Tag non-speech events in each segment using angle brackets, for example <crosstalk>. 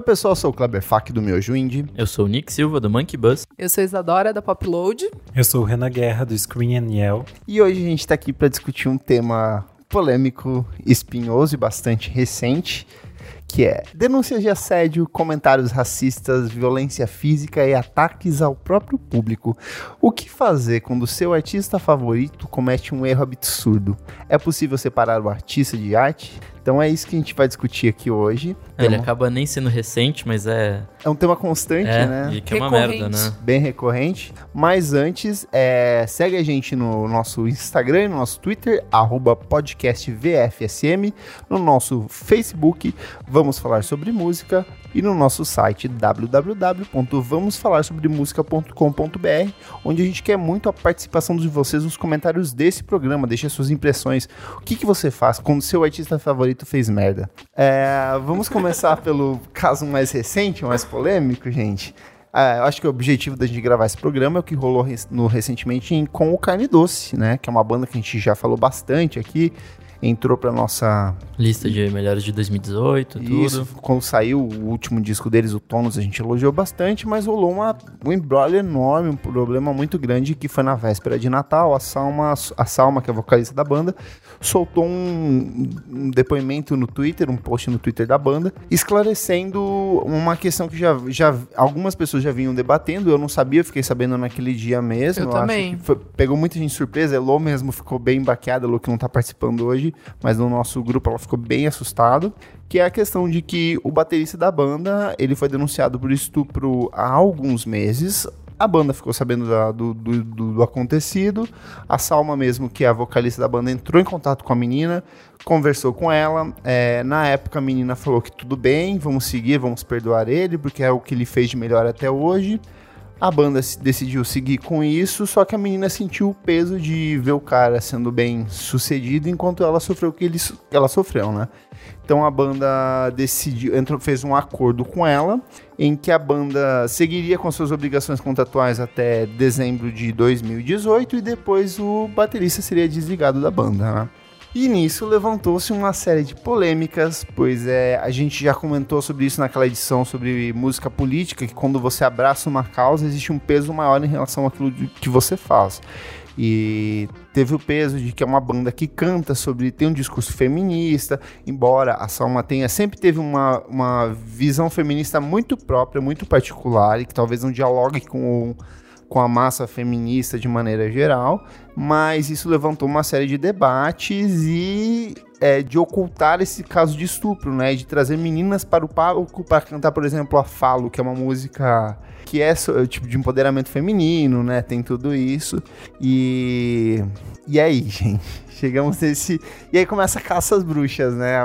Oi, pessoal, eu sou o Kleber Fak do Miojo Indie. Eu sou o Nick Silva do Monkey Bus. Eu sou Isadora da Popload. Eu sou o Renan Guerra do Screen and Yell. E hoje a gente tá aqui para discutir um tema polêmico, espinhoso e bastante recente, que é denúncias de assédio, comentários racistas, violência física e ataques ao próprio público. O que fazer quando o seu artista favorito comete um erro absurdo? É possível separar o artista de arte? Então é isso que a gente vai discutir aqui hoje. Ele Tema- acaba nem sendo recente, mas é. É um tema constante, É, né? e que é uma merda, né? bem recorrente. Mas antes, é, segue a gente no nosso Instagram, no nosso Twitter, arroba podcastvfsm, no nosso Facebook, Vamos Falar Sobre Música, e no nosso site www.vamosfalarsobremusica.com.br, onde a gente quer muito a participação de vocês nos comentários desse programa. Deixe as suas impressões. O que, que você faz quando seu artista favorito fez merda? É, vamos começar <laughs> pelo caso mais recente, mais polêmico, gente. Ah, eu acho que o objetivo da gente gravar esse programa é o que rolou no, recentemente em- com o Carne Doce, né? Que é uma banda que a gente já falou bastante aqui. Entrou pra nossa. Lista de melhores de 2018, tudo. Isso, quando saiu o último disco deles, o Tonos, a gente elogiou bastante, mas rolou uma, um embrolho enorme, um problema muito grande que foi na véspera de Natal. A Salma, a Salma, que é a vocalista da banda, soltou um, um depoimento no Twitter, um post no Twitter da banda, esclarecendo uma questão que já, já algumas pessoas já vinham debatendo. Eu não sabia, fiquei sabendo naquele dia mesmo. Eu acho também. que foi- pegou muita gente de surpresa. Elô mesmo ficou bem baqueada, Elô que não tá participando hoje, mas no nosso grupo ela ficou bem assustado. Que é a questão de que o baterista da banda ele foi denunciado por estupro há alguns meses. A banda ficou sabendo da- do, do- do- do acontecido. A Salma, mesmo, que é a vocalista da banda, entrou em contato com a menina, conversou com ela. É, na época, a menina falou que tudo bem, vamos seguir, vamos perdoar ele, porque é o que ele fez de melhor até hoje. A banda decidiu seguir com isso, só que a menina sentiu o peso de ver o cara sendo bem sucedido enquanto ela sofreu o que ele, ela sofreu, né? Então a banda decidiu, entrou, fez um acordo com ela, em que a banda seguiria com suas obrigações contratuais até dezembro de 2018 e depois o baterista seria desligado da banda, né? E nisso levantou-se uma série de polêmicas, pois é, a gente já comentou sobre isso naquela edição sobre música política, que quando você abraça uma causa, existe um peso maior em relação àquilo que você faz. E teve o peso de que é uma banda que canta sobre, tem um discurso feminista, embora a Salma tenha, sempre teve uma, uma visão feminista muito própria, muito particular, e que talvez não dialogue com com a massa feminista de maneira geral, mas isso levantou uma série de debates e é, de ocultar esse caso de estupro, né? De trazer meninas para o palco para cantar, por exemplo, a Falo, que é uma música que é so- tipo de empoderamento feminino, né? Tem tudo isso. E e aí, <laughs> gente, chegamos nesse e aí começa a caça às bruxas, né?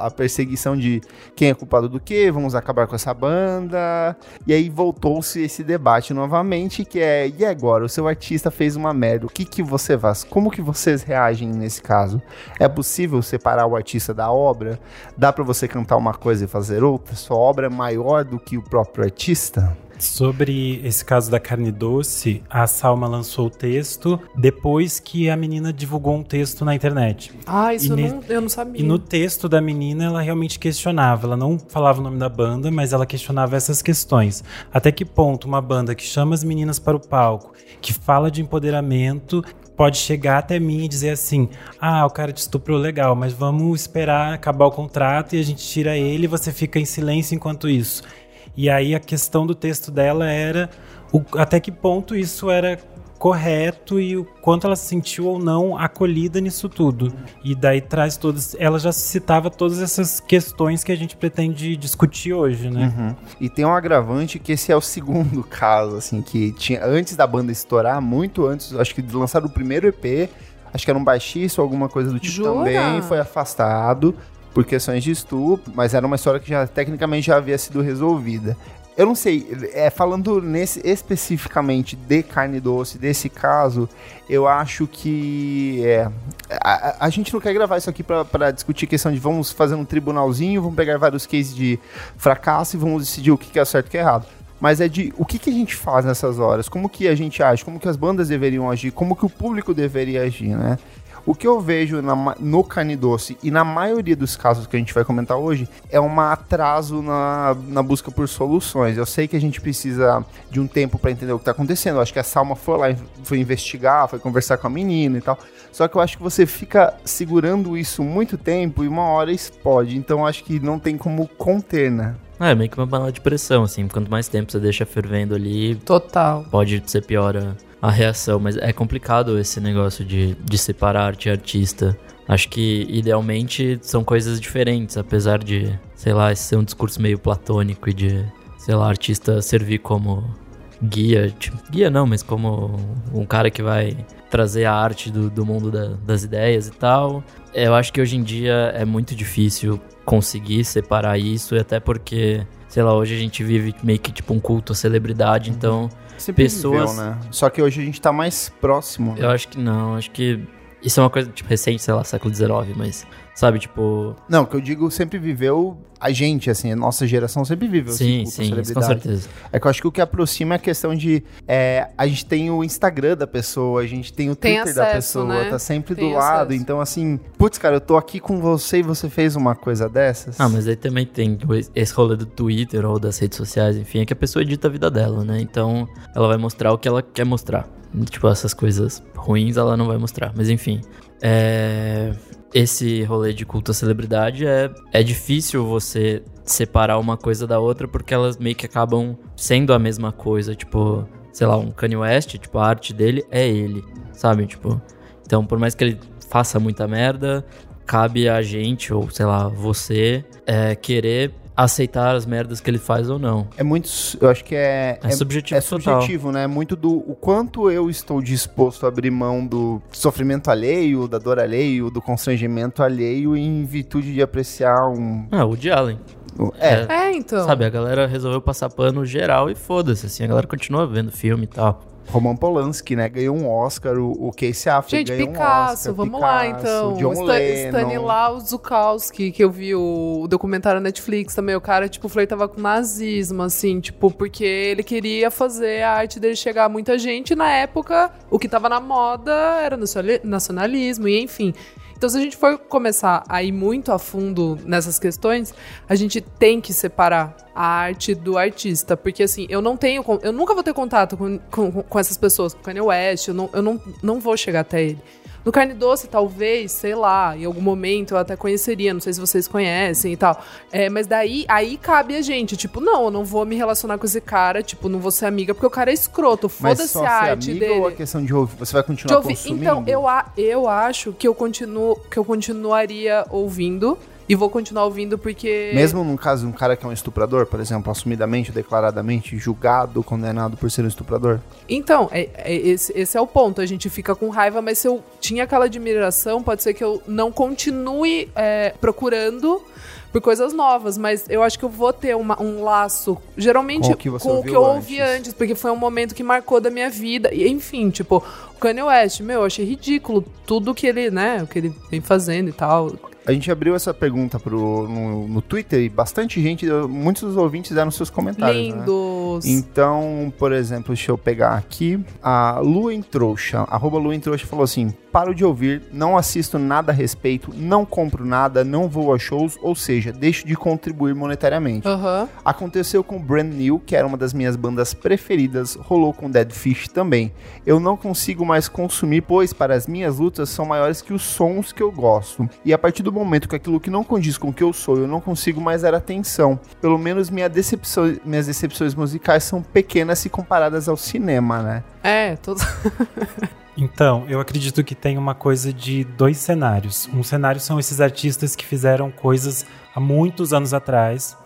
A perseguição de quem é culpado do quê? Vamos acabar com essa banda. E aí voltou-se esse debate novamente, que é, e agora? O seu artista fez uma merda, o que que você faz? Como que vocês reagem nesse caso? É possível separar o artista da obra? Dá pra você cantar uma coisa e fazer outra? Sua obra é maior do que o próprio artista? Sobre esse caso da carne doce, a Salma lançou o texto depois que a menina divulgou um texto na internet. Ah, isso eu, ne- não, eu não sabia. E no texto da menina, ela realmente questionava. Ela não falava o nome da banda, mas ela questionava essas questões. Até que ponto uma banda que chama as meninas para o palco, que fala de empoderamento, pode chegar até mim e dizer assim: ah, o cara te estuprou legal, mas vamos esperar acabar o contrato e a gente tira ele e você fica em silêncio enquanto isso. E aí a questão do texto dela era o- até que ponto isso era correto e o quanto ela se sentiu ou não acolhida nisso tudo. E daí traz todas. Ela já citava todas essas questões que a gente pretende discutir hoje, né? Uhum. E tem um agravante que esse é o segundo <laughs> caso, assim, que tinha antes da banda estourar, muito antes, acho que de lançar o primeiro EP, acho que era um baixista ou alguma coisa do tipo Jura? também, foi afastado por questões de estupro, mas era uma história que já tecnicamente já havia sido resolvida. Eu não sei, é, falando nesse especificamente de carne doce, desse caso, eu acho que é, a, a- gente não quer gravar isso aqui pra discutir questão de vamos fazer um tribunalzinho, vamos pegar vários cases de fracasso e vamos decidir o que que é certo e o que é errado. Mas é de o que, que a gente faz nessas horas, como que a gente age, como que as bandas deveriam agir, como que o público deveria agir, né? O que eu vejo na no carne doce e na maioria dos casos que a gente vai comentar hoje é um atraso na, na busca por soluções. Eu sei que a gente precisa de um tempo para entender o que tá acontecendo. Eu acho que a Salma foi lá, foi investigar, foi conversar com a menina e tal. Só que eu acho que você fica segurando isso muito tempo e uma hora explode. Então acho que não tem como conter, né? É, meio que uma panela de pressão, assim. Quanto mais tempo você deixa fervendo ali, Total. pode ser pior a, a reação. Mas é complicado esse negócio de, de separar arte e artista. Acho que, idealmente, são coisas diferentes, apesar de, sei lá, esse ser um discurso meio platônico e de, sei lá, artista servir como guia. Tipo, guia não, mas como um cara que vai trazer a arte do, do mundo da- das ideias e tal. Eu acho que hoje em dia é muito difícil conseguir separar isso, e até porque, sei lá, hoje a gente vive meio que tipo um culto à celebridade, então Sempre Pessoas- viveu, né? Só que hoje a gente tá mais próximo. né? eu acho que não, acho que isso é uma coisa tipo recente, sei lá, século XIX, mas sabe, tipo, Não, o que eu digo sempre viveu a gente, assim, a nossa geração sempre viveu sim, à sim, com celebridade. certeza. É que eu acho que o que aproxima é a questão de. é, a gente tem o Instagram da pessoa, a gente tem o Tem Twitter da acesso, pessoa, né? tá sempre Tem do lado. acesso. Então, assim, putz, cara, eu tô aqui com você e você fez uma coisa dessas. Ah, mas aí também tem esse rolê do Twitter ou das redes sociais, enfim, é que a pessoa edita a vida dela, né? Então ela vai mostrar o que ela quer mostrar. Tipo, essas coisas ruins ela não vai mostrar. Mas enfim. É... Esse rolê de culto à celebridade é, é difícil você separar uma coisa da outra porque elas meio que acabam sendo a mesma coisa. Tipo, sei lá, um Kanye West, tipo, a arte dele é ele, sabe? Tipo, então por mais que ele faça muita merda, cabe a gente, ou sei lá, você, é, querer aceitar as merdas que ele faz ou não. É muito. Eu acho que é. É, subjetivo é total. subjetivo, né? Muito do o quanto eu estou disposto a abrir mão do sofrimento alheio, da dor alheio, do constrangimento alheio em virtude de apreciar um. Ah, o de Allen. É, É, então. Sabe, a galera resolveu passar pano geral e foda-se, assim, a galera continua vendo filme e tal. Roman Polanski, né? Ganhou um Oscar, o, o Casey Affleck Gente, ganhou Picasso, um Oscar. vamos lá Picasso, então. John Stan- Lennon. Stanislaw Zukowski, que eu vi o, documentário na Netflix também. O cara, tipo, flertava com nazismo, assim, tipo, porque ele queria fazer a arte dele chegar a muita gente. E na época, o que tava na moda era nacionali- nacionalismo, e enfim. Então, se a gente for começar a ir muito a fundo nessas questões, a gente tem que separar a arte do artista. Porque, assim, eu não tenho. Eu nunca vou ter contato com, com, com essas pessoas, com o Kanye West, eu não, eu não, não vou chegar até ele. No Carne Doce, talvez, sei lá, em algum momento eu até conheceria, não sei se vocês conhecem e tal. É, mas daí, aí cabe a gente, tipo, não, eu não vou me relacionar com esse cara, tipo, não vou ser amiga, porque o cara é escroto, foda-se a arte amiga dele. ou a questão de ouvir? Você vai continuar ouvir. consumindo? Então, eu, a- eu acho que eu continuo, que eu continuaria ouvindo e vou continuar ouvindo porque Mesmo no caso de um cara que é um estuprador, por exemplo, assumidamente, declaradamente, julgado, condenado por ser um estuprador? Então, é- é esse, esse é o ponto. A gente fica com raiva, mas se eu tinha aquela admiração, pode ser que eu não continue é, procurando por coisas novas, mas eu acho que eu vou ter uma- um laço, geralmente Com o que com o que eu ouvi antes. antes, porque foi um momento que marcou da minha vida. E, enfim, tipo, o Kanye West, meu, eu achei ridículo tudo que ele, né, o que ele vem fazendo e tal. A gente abriu essa pergunta pro, no, no Twitter e bastante gente, muitos dos ouvintes deram seus comentários. né? Lindos. Então, por exemplo, deixa eu pegar aqui. A Lua em Trouxa, arroba Lua em Trouxa falou assim: paro de ouvir, não assisto nada a respeito, não compro nada, não vou a shows, ou seja, deixo de contribuir monetariamente. Aham. Aconteceu com Brand New, que era uma das minhas bandas preferidas, rolou com Dead Fish também. Eu não consigo mais consumir, pois para as minhas lutas são maiores que os sons que eu gosto. E a partir do momento que aquilo que não condiz com o que eu sou, eu não consigo mais dar atenção. Pelo menos minha decepção, minhas decepções musicais são pequenas se comparadas ao cinema, né? É, todos. <laughs> Então, eu acredito que tem uma coisa de dois cenários. Um cenário são esses artistas que fizeram coisas há muitos anos atrás.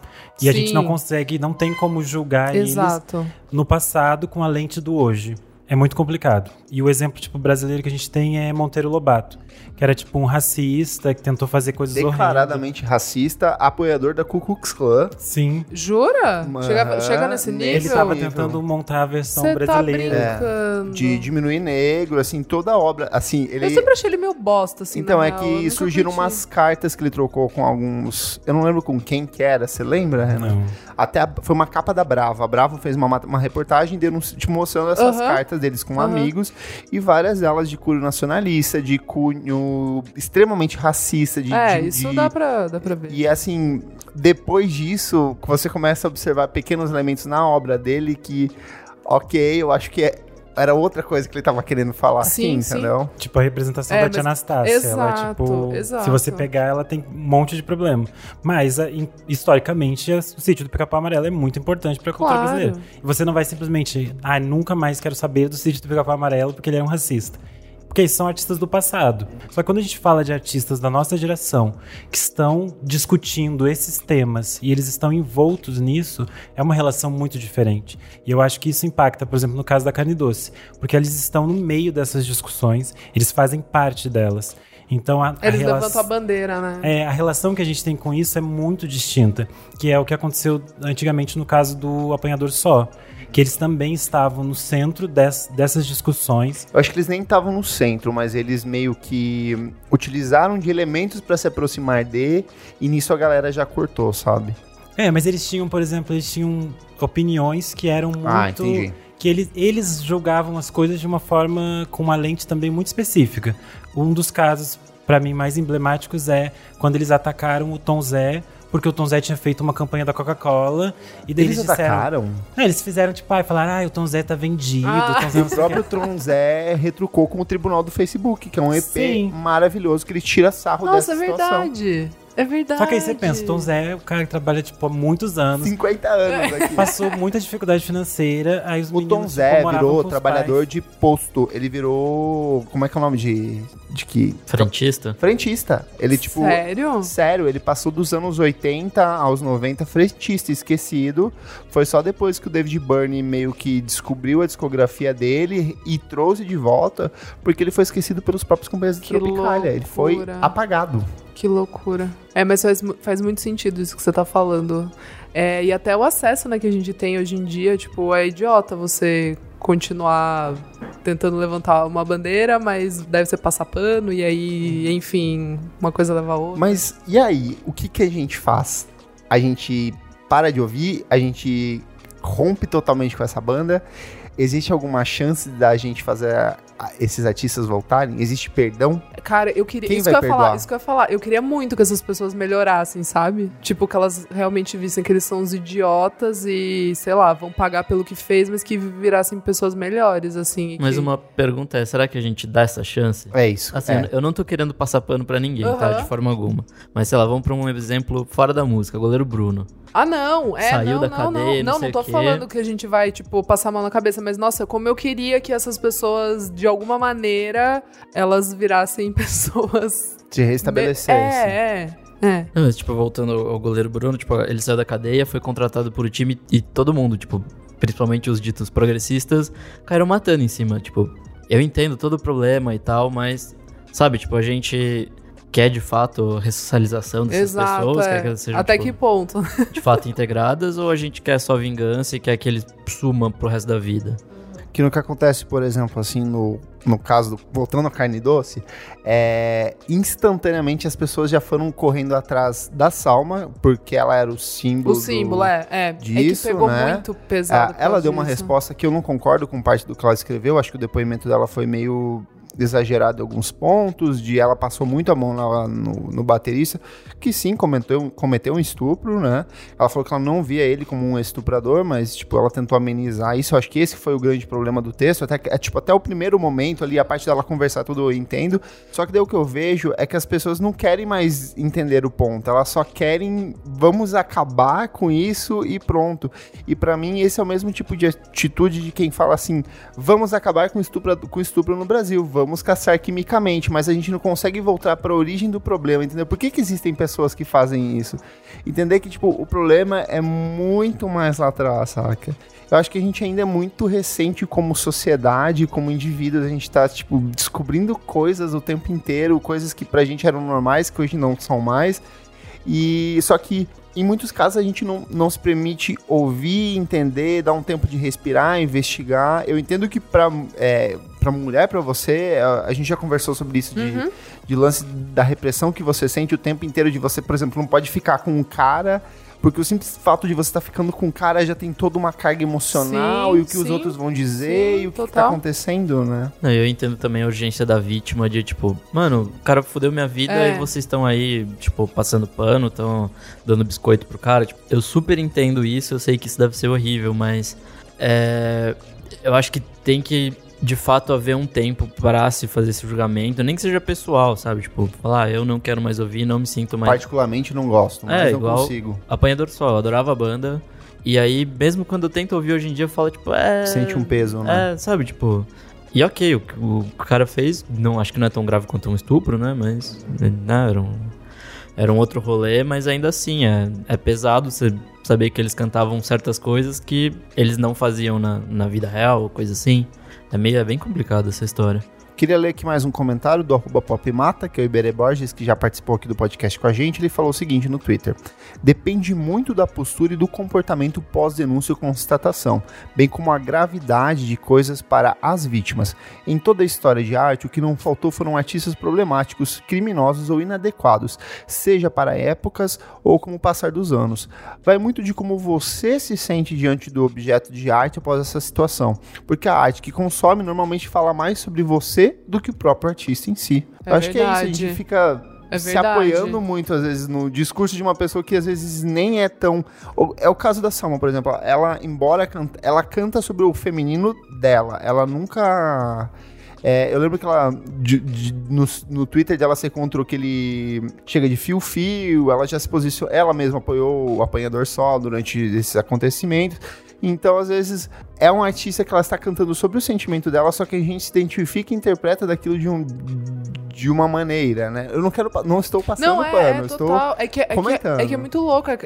E a gente Sim. não consegue, não tem como julgar eles Exato. no passado com a lente do hoje. É muito complicado. E o exemplo tipo brasileiro que a gente tem é Monteiro Lobato, que era tipo um racista que tentou fazer coisas horríveis. Declaradamente racista, apoiador da Ku Klux Klan. Sim. Jura? Aham, Chega, chega nesse nível? Ele estava nível. tentando montar a versão Você tá brasileira. brincando. De diminuir negro, assim, toda a obra. Assim, ele. Eu sempre achei ele meio bosta, assim. Então, é real. Que surgiram curti. umas cartas que ele trocou com alguns. Eu não lembro com quem que era, você lembra, Renan? Não. Até a- foi uma capa da Brava. A Brava fez uma, ma- uma reportagem denunci- tipo, mostrando essas Aham. cartas deles com Aham. amigos, e várias delas de cunho nacionalista, de cunho extremamente racista, de. É, de- isso de- dá pra, dá pra ver. E assim, depois disso, você começa a observar pequenos elementos na obra dele que, ok, eu acho que é- era outra coisa que ele tava querendo falar Sim, aqui, sim. entendeu? Tipo, a representação É, da tia Anastácia. ela, Exato, tipo, exato. se você pegar, ela tem um monte de problema. Mas, a- em- historicamente, o sítio do Pica-Pau Amarelo é muito importante pra cultura Claro. brasileira. E você não vai simplesmente, ah, nunca mais quero saber do sítio do Pica-Pau Amarelo porque ele é um racista. Porque eles são artistas do passado. Só que quando a gente fala de artistas da nossa geração que estão discutindo esses temas e eles estão envoltos nisso, é uma relação muito diferente. E eu acho que isso impacta, por exemplo, no caso da Carne Doce. Porque eles estão no meio dessas discussões, eles fazem parte delas. Então a, a Eles relação- levantam a bandeira, né? é, a relação que a gente tem com isso é muito distinta, que é o que aconteceu antigamente no caso do apanhador só, que eles também estavam no centro des- dessas discussões. Eu acho que eles nem estavam no centro, mas eles meio que utilizaram de elementos pra se aproximar de, e nisso a galera já cortou, sabe? É, mas eles tinham, por exemplo, eles tinham opiniões que eram muito Ah, entendi. que eles, eles julgavam as coisas de uma forma com uma lente também muito específica. Um dos casos pra mim mais emblemáticos é quando eles atacaram o Tom Zé porque o Tom Zé tinha feito uma campanha da Coca-Cola e daí Eles, eles, disseram, atacaram. É, eles fizeram tipo, ah, falaram, ah, o Tom Zé tá vendido, Ah. o Tom Zé E não <laughs> o próprio Tron Zé retrucou com o tribunal do Facebook, que é um EP Sim. maravilhoso que ele tira sarro Nossa, é dessa situação. verdade. É verdade. Só que aí você pensa, o Tom Zé é o cara que trabalha, tipo, há muitos anos, 50 anos aqui. passou muita dificuldade financeira, aí os O meninos Tom tipo, Zé moravam virou com os trabalhador pais. de posto. Ele virou. Como é que é o nome de. De que. Frentista. Frentista. Ele, tipo. Sério? Sério, ele passou dos anos 80 aos 90 frentista, esquecido. Foi só depois que o David Byrne meio que descobriu a discografia dele e trouxe de volta, porque ele foi esquecido pelos próprios companheiros de Que Tropicália. Ele foi loucura. apagado. Que loucura. É, mas faz, faz muito sentido isso que você tá falando. É, e até o acesso né, que a gente tem hoje em dia, tipo, é idiota você continuar tentando levantar uma bandeira, mas deve ser passar pano, e aí, enfim, uma coisa leva a outra. Mas e aí, o que, que a gente faz? A gente para de ouvir, a gente rompe totalmente com essa banda. Existe alguma chance da gente fazer esses artistas voltarem? Existe perdão? Cara, eu queria. Quem isso vai que eu ia perdoar? falar, isso que eu ia falar. Eu queria muito que essas pessoas melhorassem, sabe? Tipo, que elas realmente vissem que eles são uns idiotas e, sei lá, vão pagar pelo que fez, mas que virassem pessoas melhores, assim. Mas que- uma pergunta é, será que a gente dá essa chance? É isso. Assim, é. eu não tô querendo passar pano pra ninguém, tá? Aham. De forma alguma. Mas, sei lá, vamos pra um exemplo fora da música. Goleiro Bruno. Ah, não, é, Saiu não, da não, cadeia, não, não não, tô quê. falando que a gente vai, tipo, passar a mão na cabeça, mas, nossa, como eu queria que essas pessoas, de alguma maneira, elas virassem <laughs> pessoas... Se restabelecesse. É, é, é. Não, mas, tipo, voltando ao ao goleiro Bruno, tipo, ele saiu da cadeia, foi contratado por o time e todo mundo, tipo, principalmente os ditos progressistas, caíram matando em cima. Tipo, eu entendo todo o problema e tal, mas, sabe, tipo, a gente quer de fato a ressocialização dessas Exato, pessoas, é. quer que elas sejam, Até tipo, que ponto? de fato integradas, ou a gente quer só vingança e quer que eles sumam pro resto da vida? Que no que acontece, por exemplo, assim, no, no caso, do, voltando à carne doce, é, instantaneamente as pessoas já foram correndo atrás da Salma, porque ela era o símbolo. O símbolo, do, é, é. disso, é que pegou né? muito pesado. Por ela deu uma disso. resposta que eu não concordo com parte do que ela escreveu. Acho que o depoimento dela foi meio exagerado em alguns pontos, de ela passou muito a mão lá no, no baterista, que sim, cometeu, cometeu um estupro, né? Ela falou que ela não via ele como um estuprador, mas, tipo, ela tentou amenizar isso. Eu acho que esse foi o grande problema do texto. Até, é, tipo, até o primeiro momento ali, a parte dela conversar tudo eu entendo. Só que daí o que eu vejo é que as pessoas não querem mais entender o ponto. Elas só querem, vamos acabar com isso e pronto. E pra mim, esse é o mesmo tipo de atitude de quem fala assim: vamos acabar com estupro, com estupro no Brasil, vamos caçar quimicamente, mas a gente não consegue voltar pra origem do problema, entendeu? Por que, que existem pessoas que fazem isso? Entender que, tipo, o problema é muito mais lá atrás, saca? Eu acho que a gente ainda é muito recente como sociedade, como indivíduos, a gente tá, tipo, descobrindo coisas o tempo inteiro, coisas que pra gente eram normais, que hoje não são mais. E só que em muitos casos a gente não, não se permite ouvir, entender, dar um tempo de respirar, investigar. Eu entendo que pra, é, pra mulher, pra você, a, a gente já conversou sobre isso de, de lance da repressão que você sente o tempo inteiro, de você, por exemplo, não pode ficar com um cara Porque o simples fato de você estar ficando com o cara já tem toda uma carga emocional Sim, e o que os sim, outros vão dizer sim, e o que, que tá acontecendo, né? Não, eu entendo também a urgência da vítima de, tipo, mano, o cara fudeu minha vida É. e vocês estão aí, tipo, passando pano, estão dando biscoito pro cara. Tipo, eu super entendo isso, eu sei que isso deve ser horrível, mas é, eu acho que tem que, de fato, haver um tempo pra se fazer esse julgamento, nem que seja pessoal, sabe? Tipo, falar, ah, eu não quero mais ouvir, não me sinto mais Particularmente não gosto, mas É, não igual- consigo. Apanhador Sol, eu adorava a banda. E aí, mesmo quando eu tento ouvir hoje em dia, eu falo, tipo, é. Sente um peso, né? É, sabe, tipo. E ok, o que o cara fez, não acho que não é tão grave quanto um estupro, né? Mas. Né, era, um, era um outro rolê, mas ainda assim, é, é pesado você saber que eles cantavam certas coisas que eles não faziam na, na vida real, ou coisa assim. É, meio, é bem complicado essa história. Queria ler aqui mais um comentário do arroba popmata, que é o Iberê Borges, que já participou aqui do podcast com a gente. Ele falou o seguinte no Twitter. Depende muito da postura e do comportamento pós-denúncia ou constatação, bem como a gravidade de coisas para as vítimas. Em toda a história de arte, o que não faltou foram artistas problemáticos, criminosos ou inadequados, seja para épocas ou com o passar dos anos. Vai muito de como você se sente diante do objeto de arte após essa situação, porque a arte que consome normalmente fala mais sobre você do que o próprio artista em si. É Eu acho que é isso, a gente verdade. fica É se verdade. apoiando muito, às vezes, no discurso de uma pessoa que às vezes nem é tão. É o caso da Salma, por exemplo. Ela, embora canta, ela canta sobre o feminino dela, ela nunca. é, eu lembro que ela, de- de- no, no Twitter dela, você encontrou que ele chega de fio-fio, ela já se posicionou, ela mesma apoiou o apanhador só durante esses acontecimentos. Então, às vezes, é um artista que ela está cantando sobre o sentimento dela, só que a gente se identifica e interpreta daquilo de um de uma maneira, né? Eu não quero, não estou passando Não, é, pano, é estou total. É que, é, que, comentando. é que é muito louco. É,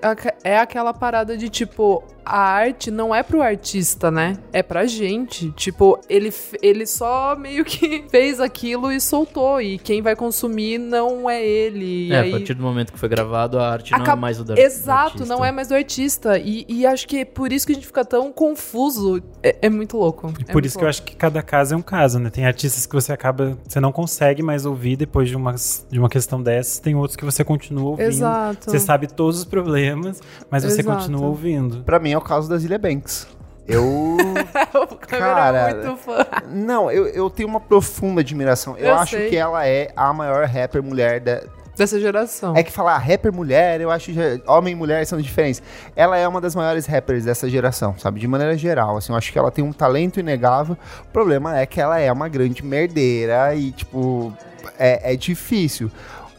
é aquela parada de, tipo, a arte não é pro artista, né? É pra gente. Tipo, ele, ele só meio que <laughs> fez aquilo e soltou. E quem vai consumir não é ele. E é, aí... a partir do momento que foi gravado, a arte não é mais o da Exato, do não artista. é mais do artista. E, e acho que é por isso que a gente fica tão confuso. É, é muito louco. E por isso que eu acho que cada caso é um caso, né? Tem artistas que você acaba, você não consegue mais ouvir depois de uma, de uma questão dessas, tem outros que você continua ouvindo. Exato. Você sabe todos os problemas, mas você Exato. continua ouvindo. Pra mim é o caso da Zilia Banks. Eu. <laughs> Câmera Cara, é muito fã. não, eu, eu tenho uma profunda admiração. Eu, Eu acho sei. que ela é a maior rapper mulher da. Dessa geração. É que falar rapper mulher, eu acho que homem e mulher são diferentes. Ela é uma das maiores rappers dessa geração, sabe? De maneira geral, assim, eu acho que ela tem um talento inegável. O problema é que ela é uma grande merdeira e, tipo, é, é difícil.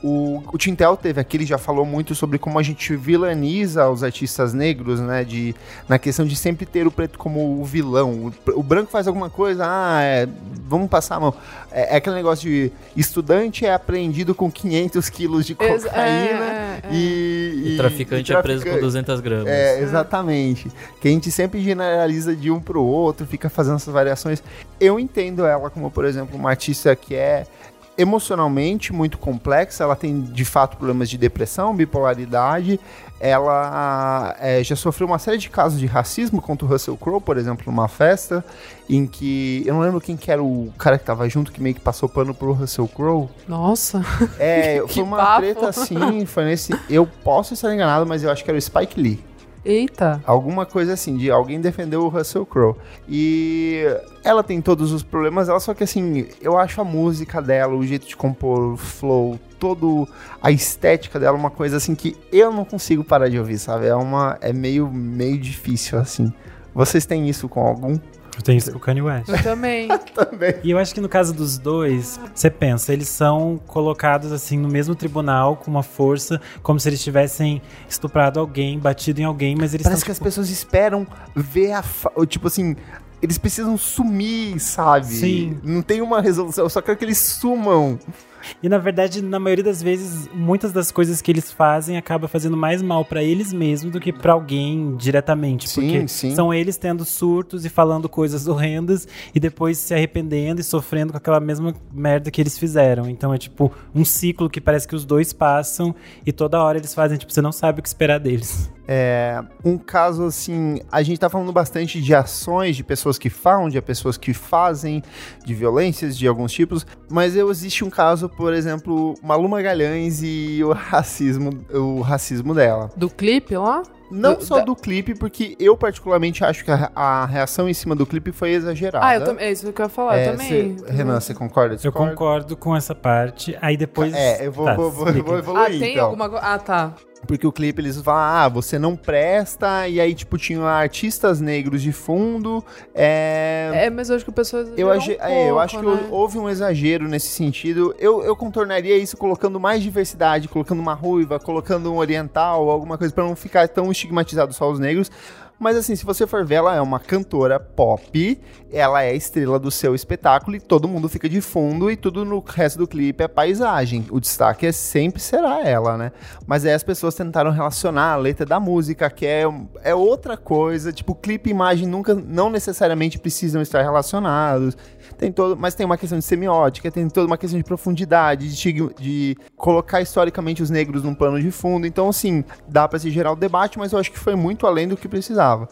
O, o Tintel teve aqui, ele já falou muito sobre como a gente vilaniza os artistas negros, né? De, na questão de sempre ter o preto como o vilão. O, o branco faz alguma coisa, ah, é, vamos passar a mão. É, é aquele negócio de estudante é apreendido com 500 quilos de cocaína é, é, é. e, E traficante é preso com 200 gramas. É, exatamente. Que a gente sempre generaliza de um pro outro, fica fazendo essas variações. Eu entendo ela como, por exemplo, uma artista que é emocionalmente muito complexa, ela tem de fato problemas de depressão, bipolaridade, ela é, já sofreu uma série de casos de racismo contra o Russell Crowe, por exemplo, numa festa, em que, eu não lembro quem que era o cara que tava junto, que meio que passou pano pro Russell Crowe, Nossa. é, <laughs> foi uma bafo. treta assim, foi nesse, eu posso estar enganado, mas eu acho que era o Spike Lee. Eita. Alguma coisa assim, de alguém defendeu o Russell Crowe. E ela tem todos os problemas dela, só que assim, eu acho a música dela, o jeito de compor, o flow, todo a estética dela uma coisa assim que eu não consigo parar de ouvir, sabe? É uma é meio meio difícil assim. Vocês têm isso com algum? Eu tenho isso com o Kanye West. Eu também. <laughs> Também. E eu acho que no caso dos dois, você pensa, eles são colocados assim no mesmo tribunal com uma força, como se eles tivessem estuprado alguém, batido em alguém, mas eles Parece estão que as pessoas esperam ver a fa- o tipo assim, eles precisam sumir, sabe? Sim. Não tem uma resolução, eu só quero que eles sumam. E na verdade, na maioria das vezes, muitas das coisas que eles fazem acaba fazendo mais mal pra eles mesmos do que pra alguém diretamente, Sim, porque sim. são eles tendo surtos e falando coisas horrendas e depois se arrependendo e sofrendo com aquela mesma merda que eles fizeram. Então é tipo um ciclo que parece que os dois passam e toda hora eles fazem, tipo, você não sabe o que esperar deles. É, um caso assim, a gente tá falando bastante de ações, de pessoas que falam, de pessoas que fazem, de violências de alguns tipos, mas eu, existe um caso, por exemplo, Maluma Magalhães e o racismo, o racismo dela. Do clipe lá? Não Do- só da- do clipe, porque eu particularmente acho que a, a reação em cima do clipe foi exagerada. Ah, eu também. É isso que eu ia falar, É, eu também. cê- Renan, você concorda? Eu Discorda? concordo com essa parte. Aí depois. É, eu vou, Tá, vou, vou, vou evoluir, Ah, tem então. alguma coisa. Ah, tá. Porque o clipe eles falam, ah, você não presta, e aí, tipo, tinha artistas negros de fundo. É. É, mas eu acho que o pessoal. Eu, age- um é, eu pouco, acho que né? houve um exagero nesse sentido. Eu, eu contornaria isso colocando mais diversidade, colocando uma ruiva, colocando um oriental, alguma coisa pra não ficar tão estigmatizado só os negros. Mas assim, se você for ver, ela é uma cantora pop, ela é a estrela do seu espetáculo e todo mundo fica de fundo e tudo no resto do clipe é paisagem. O destaque é sempre será ela, né? Mas aí as pessoas tentaram relacionar a letra da música, que é, é outra coisa. Tipo, clipe e imagem nunca, não necessariamente precisam estar relacionados. Tem todo, mas tem uma questão de semiótica, tem toda uma questão de profundidade, de, de colocar historicamente os negros num plano de fundo. Então, assim, dá pra se gerar o debate, mas eu acho que foi muito além do que precisava.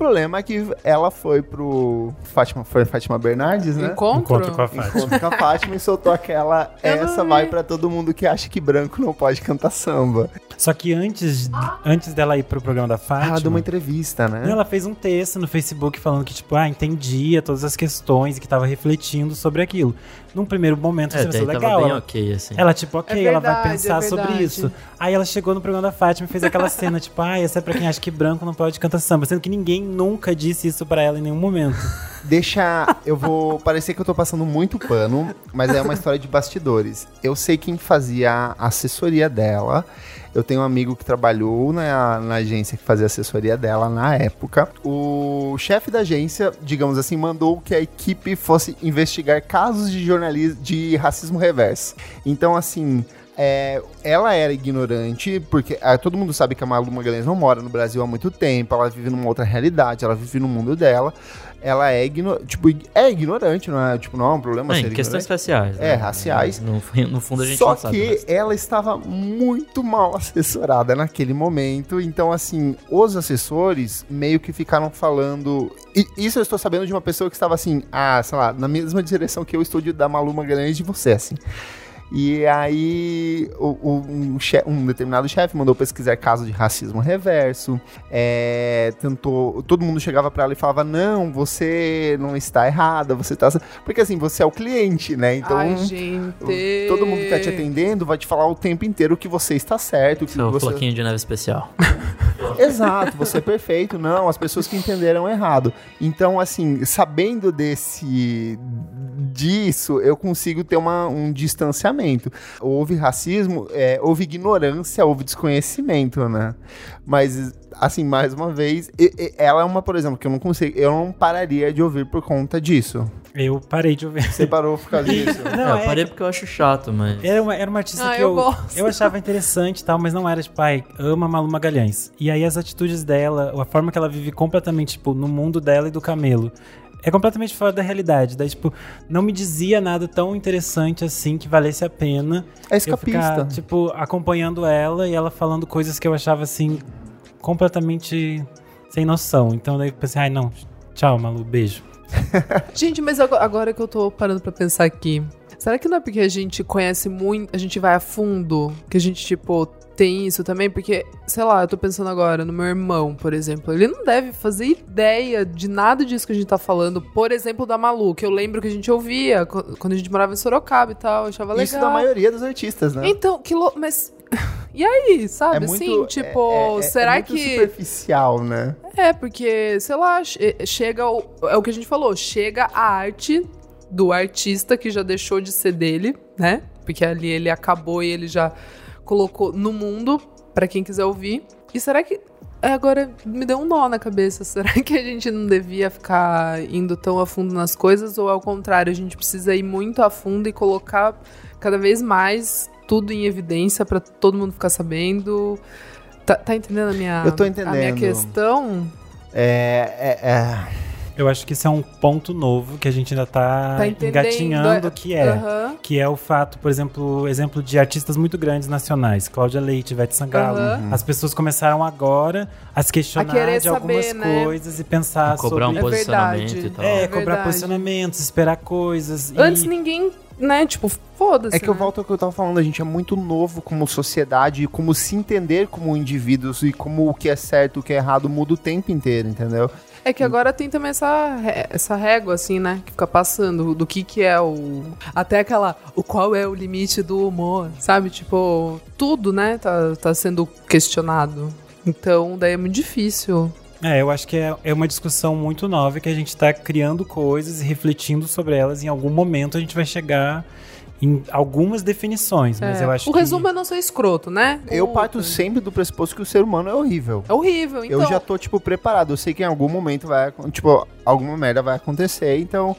O problema é que ela foi pro Fátima, foi Fátima Bernardes, né? Encontro? Encontro com a Fátima. Encontro com a Fátima e soltou aquela. Essa vai pra todo mundo que acha que branco não pode cantar samba. Só que antes, antes dela ir pro programa da Fátima. Ela deu uma entrevista, né? Ela fez um texto no Facebook falando que, tipo, ah, entendia todas as questões e que tava refletindo sobre aquilo. Num primeiro momento, É, pensou, tava legal. bem ela, ok, assim. ela, tipo, ok, É ela vai verdade, pensar é sobre verdade. isso. Aí ela chegou no programa da Fátima e fez aquela cena, tipo, ah, essa é pra quem acha que branco não pode cantar samba. Sendo que ninguém nunca disse isso pra ela em nenhum momento. <laughs> Deixa. Eu vou parecer que eu tô passando muito pano, mas é uma história de bastidores. Eu sei quem fazia a assessoria dela. Eu tenho um amigo que trabalhou na, na agência que fazia assessoria dela na época. O chefe da agência, digamos assim, mandou que a equipe fosse investigar casos de jornalismo de racismo reverso. Então, assim. É, ela era ignorante, porque ah, todo mundo sabe que a Malu Magalhães não mora no Brasil há muito tempo, ela vive numa outra realidade, ela vive no mundo dela. Ela é, igno tipo, é ignorante, não é? Tipo, não é um problema É, ser questões raciais. É, raciais. No, no fundo a gente Só não sabe. que mas- ela estava muito mal <laughs> assessorada naquele momento. Então, assim, os assessores meio que ficaram falando. E isso eu estou sabendo de uma pessoa que estava assim, ah, sei lá, na mesma direção que eu estou de, da Malu Magalhães de você, assim. E aí, um, che- um determinado chefe mandou pesquisar caso de racismo reverso. é, tentou. Todo mundo chegava pra ela e falava: Não, você não está errada, você tá. Porque assim, você é o cliente, né? Então. Ai, gente. Todo mundo que tá te atendendo vai te falar o tempo inteiro que você está certo, que Seu você... floquinho de neve especial. <laughs> Exato, você é perfeito. Não, as pessoas que entenderam errado. Então, assim, sabendo desse disso, eu consigo ter uma, um distanciamento. Houve racismo, é, houve ignorância, houve desconhecimento, né? Mas, assim, mais uma vez, e- e- ela é uma, por exemplo, que eu não consigo, eu não pararia de ouvir por conta disso. Eu parei de ouvir. Você parou por causa disso? <laughs> Não, é, eu parei porque eu acho chato, mas. Era uma, era uma artista Ah, que eu eu, gosto. eu achava interessante e tal, mas não era, tipo, ai, ama Malu Magalhães. E aí as atitudes dela, a forma que ela vive completamente, tipo, no mundo dela e do camelo. É completamente fora da realidade. Daí, tipo, não me dizia nada tão interessante assim que valesse a pena. É Eu escapista. ficar, tipo, acompanhando ela e ela falando coisas que eu achava, assim, completamente sem noção. Então daí eu pensei, ai, não, tchau, Malu, beijo. <laughs> Gente, mas ago- agora que eu tô parando pra pensar aqui, será que não é porque a gente conhece muito, a gente vai a fundo, que a gente, tipo, tem isso também? Porque, sei lá, eu tô pensando agora no meu irmão, por exemplo. Ele não deve fazer ideia de nada disso que a gente tá falando. Por exemplo, da Malu, que eu lembro que a gente ouvia quando a gente morava em Sorocaba e tal, eu achava legal. Isso da maioria dos artistas, né? Então, que louco, mas. <laughs> E aí, sabe? assim, tipo, é- é- será é muito que. superficial, né? É, porque, sei lá, che- chega. O, é o que a gente falou, chega a arte do artista que já deixou de ser dele, né? Porque ali ele acabou e ele já colocou no mundo pra quem quiser ouvir. E será que. Agora me deu um nó na cabeça. <laughs> Será que a gente não devia ficar indo tão a fundo nas coisas? Ou ao contrário, a gente precisa ir muito a fundo e colocar cada vez mais tudo em evidência pra todo mundo ficar sabendo? Tá, tá entendendo a minha, Eu tô a minha entendendo. questão? É, é, é- Eu acho que isso é um ponto novo que a gente ainda tá, Tá engatinhando é- o que é. Aham. Que é o fato, por exemplo, exemplo de artistas muito grandes nacionais, Cláudia Leite, Ivete Sangalo. Aham. As pessoas começaram agora a se questionar A de algumas saber, né? coisas e pensar Cobrar um sobre... É posicionamento verdade. e tal. É, É cobrar posicionamentos, esperar coisas. e- Antes ninguém, né, tipo, foda-se. É que eu né? volto ao que eu tava falando, a gente é muito novo como sociedade, e como se entender como indivíduos e como o que é certo, o que é errado muda o tempo inteiro, entendeu? É que agora tem também essa, essa régua, assim, né? Que fica passando do que que é o... Até aquela... O qual é o limite do humor, sabe? Tipo, tudo, né? Tá, tá sendo questionado. Então, daí é muito difícil. É, eu acho que é, é uma discussão muito nova que a gente tá criando coisas e refletindo sobre elas. Em algum momento a gente vai chegar em algumas definições, mas É. eu acho o que... resumo é não ser escroto, né? Eu Puta. parto sempre do pressuposto que o ser humano é horrível. É horrível, então. Eu já tô, tipo, preparado. Eu sei que em algum momento vai, tipo, alguma merda vai acontecer, então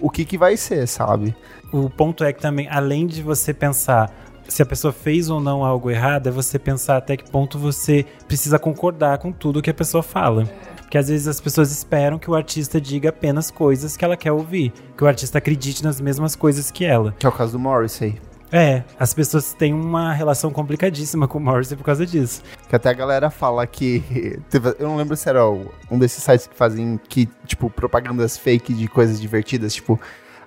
o que que vai ser, sabe? O ponto é que também, além de você pensar se a pessoa fez ou não algo errado, é você pensar até que ponto você precisa concordar com tudo que a pessoa fala. Porque às vezes as pessoas esperam que o artista diga apenas coisas que ela quer ouvir, que o artista acredite nas mesmas coisas que ela. Que é o caso do Morrissey. É, as pessoas têm uma relação complicadíssima com o Morrissey por causa disso. Que até a galera fala que. <laughs> Eu não lembro se era um desses sites que fazem que, tipo, propagandas fake de coisas divertidas, tipo.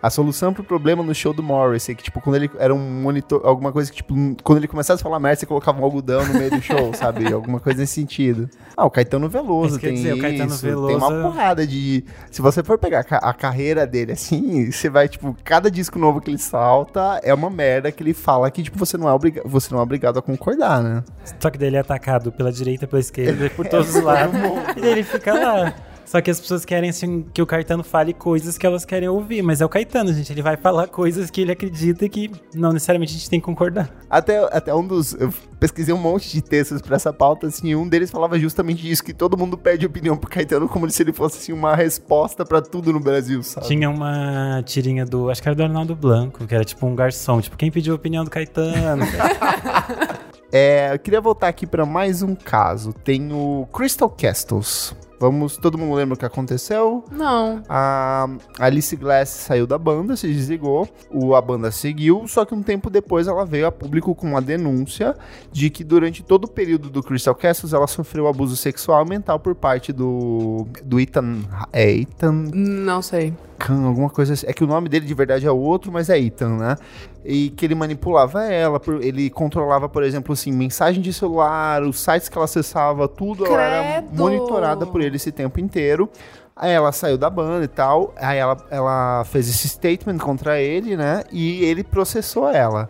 A solução pro problema no show do Morrissey, que, tipo, quando ele era um monitor, alguma coisa que, tipo, quando ele começasse a falar merda, você colocava um algodão no meio do show, <laughs> sabe? Alguma coisa nesse sentido. Ah, o Caetano Veloso quer tem dizer, o isso. Caetano Tem uma Veloso- porrada de... Se você for pegar a ca- a carreira dele, assim, você vai, tipo, cada disco novo que ele salta é uma merda que ele fala que, tipo, você não é, obriga você não é obrigado a concordar, né? Só que daí ele é atacado pela direita, pela esquerda, por <laughs> todos os lados. e daí ele fica lá. Só que as pessoas querem assim, que o Caetano fale coisas que elas querem ouvir, mas é o Caetano, gente. Ele vai falar coisas que ele acredita que não necessariamente a gente tem que concordar. Até, até um dos. Eu pesquisei um monte de textos pra essa pauta, assim, e um deles falava justamente isso: que todo mundo pede opinião pro Caetano como se ele fosse assim, uma resposta pra tudo no Brasil, sabe? Tinha uma tirinha do. Acho que era do Arnaldo Blanco, que era tipo um garçom. Tipo, quem pediu a opinião do Caetano? <laughs> É, eu queria voltar aqui pra mais um caso. Tem o Crystal Castles. Vamos, todo mundo lembra o que aconteceu? Não. A Alice Glass saiu da banda, se desligou, o, a banda seguiu, só que um tempo depois ela veio a público com uma denúncia de que durante todo o período do Crystal Castles ela sofreu abuso sexual e mental por parte do, do Ethan, é Ethan Não sei. Khan, alguma coisa assim. É que o nome dele de verdade é outro, mas é Ethan, né? E que ele manipulava ela, ele controlava, por exemplo, assim, mensagem de celular, os sites que ela acessava, tudo ela era Credo! monitorada por ele esse tempo inteiro. Aí ela saiu da banda e tal, aí ela, ela fez esse statement contra ele, né? E ele processou ela.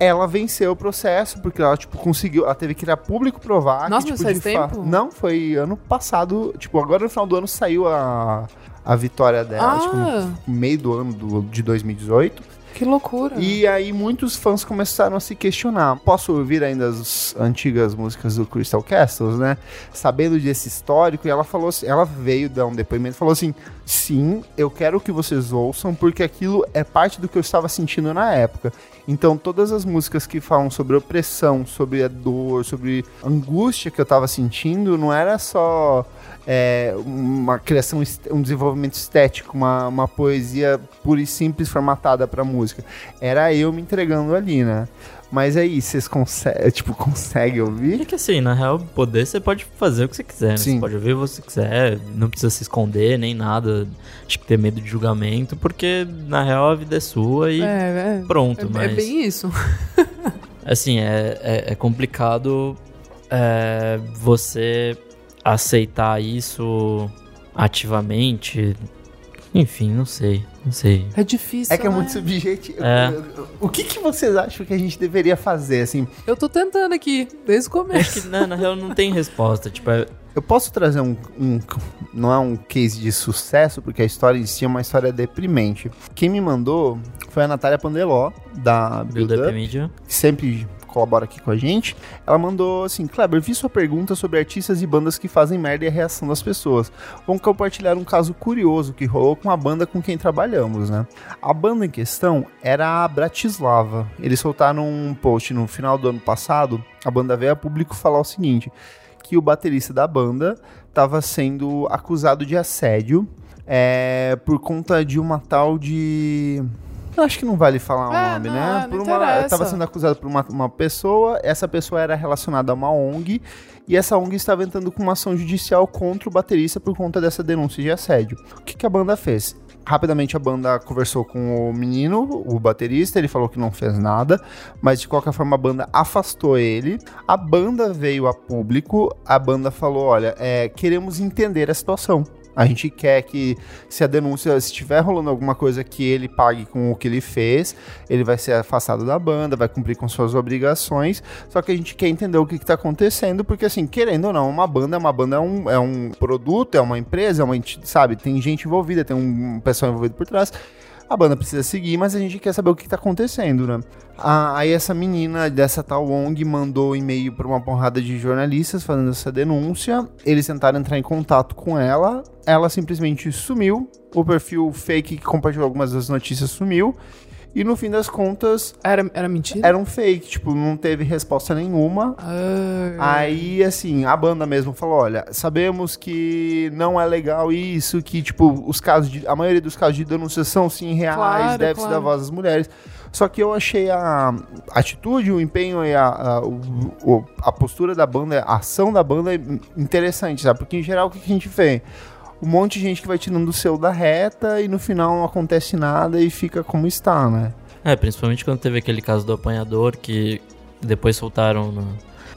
Ela venceu o processo, porque ela, tipo, conseguiu. Ela teve que ir a público provar Nossa, que, tipo, faz de fa- tempo? Não, foi ano passado. Tipo, agora no final do ano saiu a, a vitória dela. Tipo, Ah, no meio do ano do, de 2018. que loucura. E aí muitos fãs começaram a se questionar. Posso ouvir ainda as antigas músicas do Crystal Castles, né? Sabendo desse histórico, e ela falou assim, ela veio dar um depoimento e falou assim: sim, eu quero que vocês ouçam, porque aquilo é parte do que eu estava sentindo na época. Então, todas as músicas que falam sobre opressão, sobre a dor, sobre a angústia que eu estava sentindo, não era só é, uma criação, um desenvolvimento estético, uma, uma poesia pura e simples formatada pra música. Era eu me entregando ali, né? Mas aí, vocês conseguem, tipo, conseguem É ouvir? que assim, na real, poder você pode fazer o que você quiser, né? Sim. Você pode ouvir o que você quiser, não precisa se esconder nem nada, acho que ter medo de julgamento, porque na real a vida é sua e É, é. pronto, É, mas... é bem isso. Assim, é, é, é complicado é, você aceitar isso ativamente. Enfim, não sei, não sei. É difícil. É que é né? muito subjetivo. É. O que, que vocês acham que a gente deveria fazer, assim? Eu tô tentando aqui, desde o Acho começo. que na, na real não tem resposta. Tipo, é- Eu posso trazer um, um- Não é um case de sucesso, porque a história em si é uma história deprimente. Quem me mandou foi a Natália Pandeló, da Build Build Up Up. Media. sempre colabora aqui com a gente, ela mandou assim, Kleber, vi sua pergunta sobre artistas e bandas que fazem merda e a reação das pessoas. Vamos compartilhar um caso curioso que rolou com a banda com quem trabalhamos, né? A banda em questão era a Bratislava. Eles soltaram um post no final do ano passado, a banda veio a público falar o seguinte, que o baterista da banda estava sendo acusado de assédio é, por conta de uma tal de. Eu acho que não vale falar o É, nome, não, né? não uma, estava sendo acusado por uma, uma pessoa, essa pessoa era relacionada a uma ONG, e essa ONG estava entrando com uma ação judicial contra o baterista por conta dessa denúncia de assédio. O que, que a banda fez? Rapidamente a banda conversou com o menino, o baterista, ele falou que não fez nada, mas de qualquer forma a banda afastou ele. A banda veio a público, a banda falou: olha, é, queremos entender a situação. A gente quer que, se a denúncia, se estiver rolando alguma coisa que ele pague com o que ele fez, ele vai ser afastado da banda, vai cumprir com suas obrigações. Só que a gente quer entender o que está acontecendo, porque, assim, querendo ou não, uma banda, uma banda é um, é um produto, é uma empresa, é uma, sabe, tem gente envolvida, tem um pessoal envolvido por trás. A banda precisa seguir, mas a gente quer saber o que tá acontecendo, né? Ah, aí essa menina dessa tal ONG mandou e-mail para uma porrada de jornalistas fazendo essa denúncia. Eles tentaram entrar em contato com ela. Ela simplesmente sumiu. O perfil fake que compartilhou algumas das notícias sumiu. E no fim das contas, Era, era mentira? era um fake. Tipo, não teve resposta nenhuma. Ah, Aí, assim, a banda mesmo falou: olha, sabemos que não é legal isso, que, tipo, os casos de. A maioria dos casos de denúncia são sim reais, Claro, deve-se claro. dar voz às mulheres. Só que eu achei a atitude, o empenho e a, a, a postura da banda, a ação da banda interessante, sabe? Porque em geral o que que a gente vê? Um monte de gente que vai tirando o seu da reta e no final não acontece nada e fica como está, né? É, principalmente quando teve aquele caso do apanhador que depois soltaram no,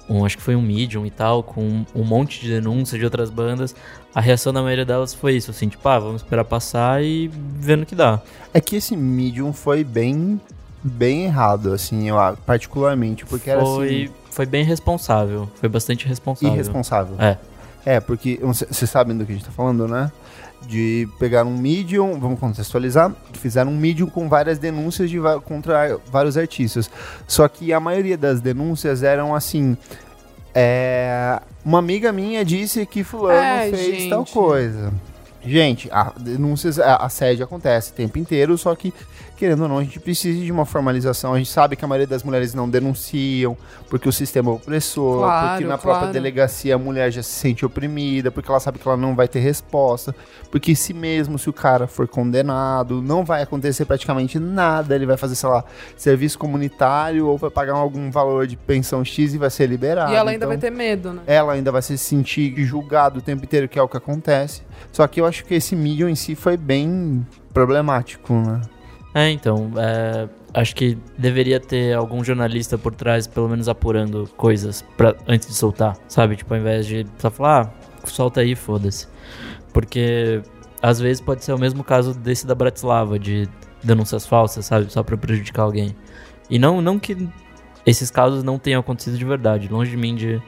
um, acho que foi um Medium e tal, com um, um monte de denúncias de outras bandas. A reação da maioria delas foi isso, assim, tipo, ah, vamos esperar passar e ver no que dá. É que esse Medium foi bem bem errado, assim, eu acho, particularmente, porque era Foi, assim, foi bem responsável, foi bastante responsável. irresponsável. É. É, porque vocês sabem do que a gente tá falando, né? De pegar um Medium, vamos contextualizar, fizeram um Medium com várias denúncias de, contra vários artistas. Só que a maioria das denúncias eram assim. é, uma amiga minha disse que fulano É, fez gente. tal coisa. Gente, a denúncias, a assédio acontece o tempo inteiro, só que, querendo ou não, a gente precisa de uma formalização. A gente sabe que a maioria das mulheres não denunciam, porque o sistema é opressor, Claro, porque na própria claro. delegacia a mulher já se sente oprimida, porque ela sabe que ela não vai ter resposta, porque se mesmo se o cara for condenado, não vai acontecer praticamente nada, ele vai fazer, sei lá, serviço comunitário ou vai pagar algum valor de pensão X e vai ser liberado. e ela ainda Então, vai ter medo, né? ela ainda vai se sentir julgada o tempo inteiro, que é o que acontece. Só que eu acho que esse Medium em si foi bem problemático, né? É, então, é, acho que deveria ter algum jornalista por trás, pelo menos apurando coisas pra, antes de soltar, sabe? Tipo, ao invés de só falar, ah, solta aí, foda-se. Porque às vezes pode ser o mesmo caso desse da Bratislava, de denúncias falsas, sabe? Só pra prejudicar alguém. E não, não que esses casos não tenham acontecido de verdade, longe de mim de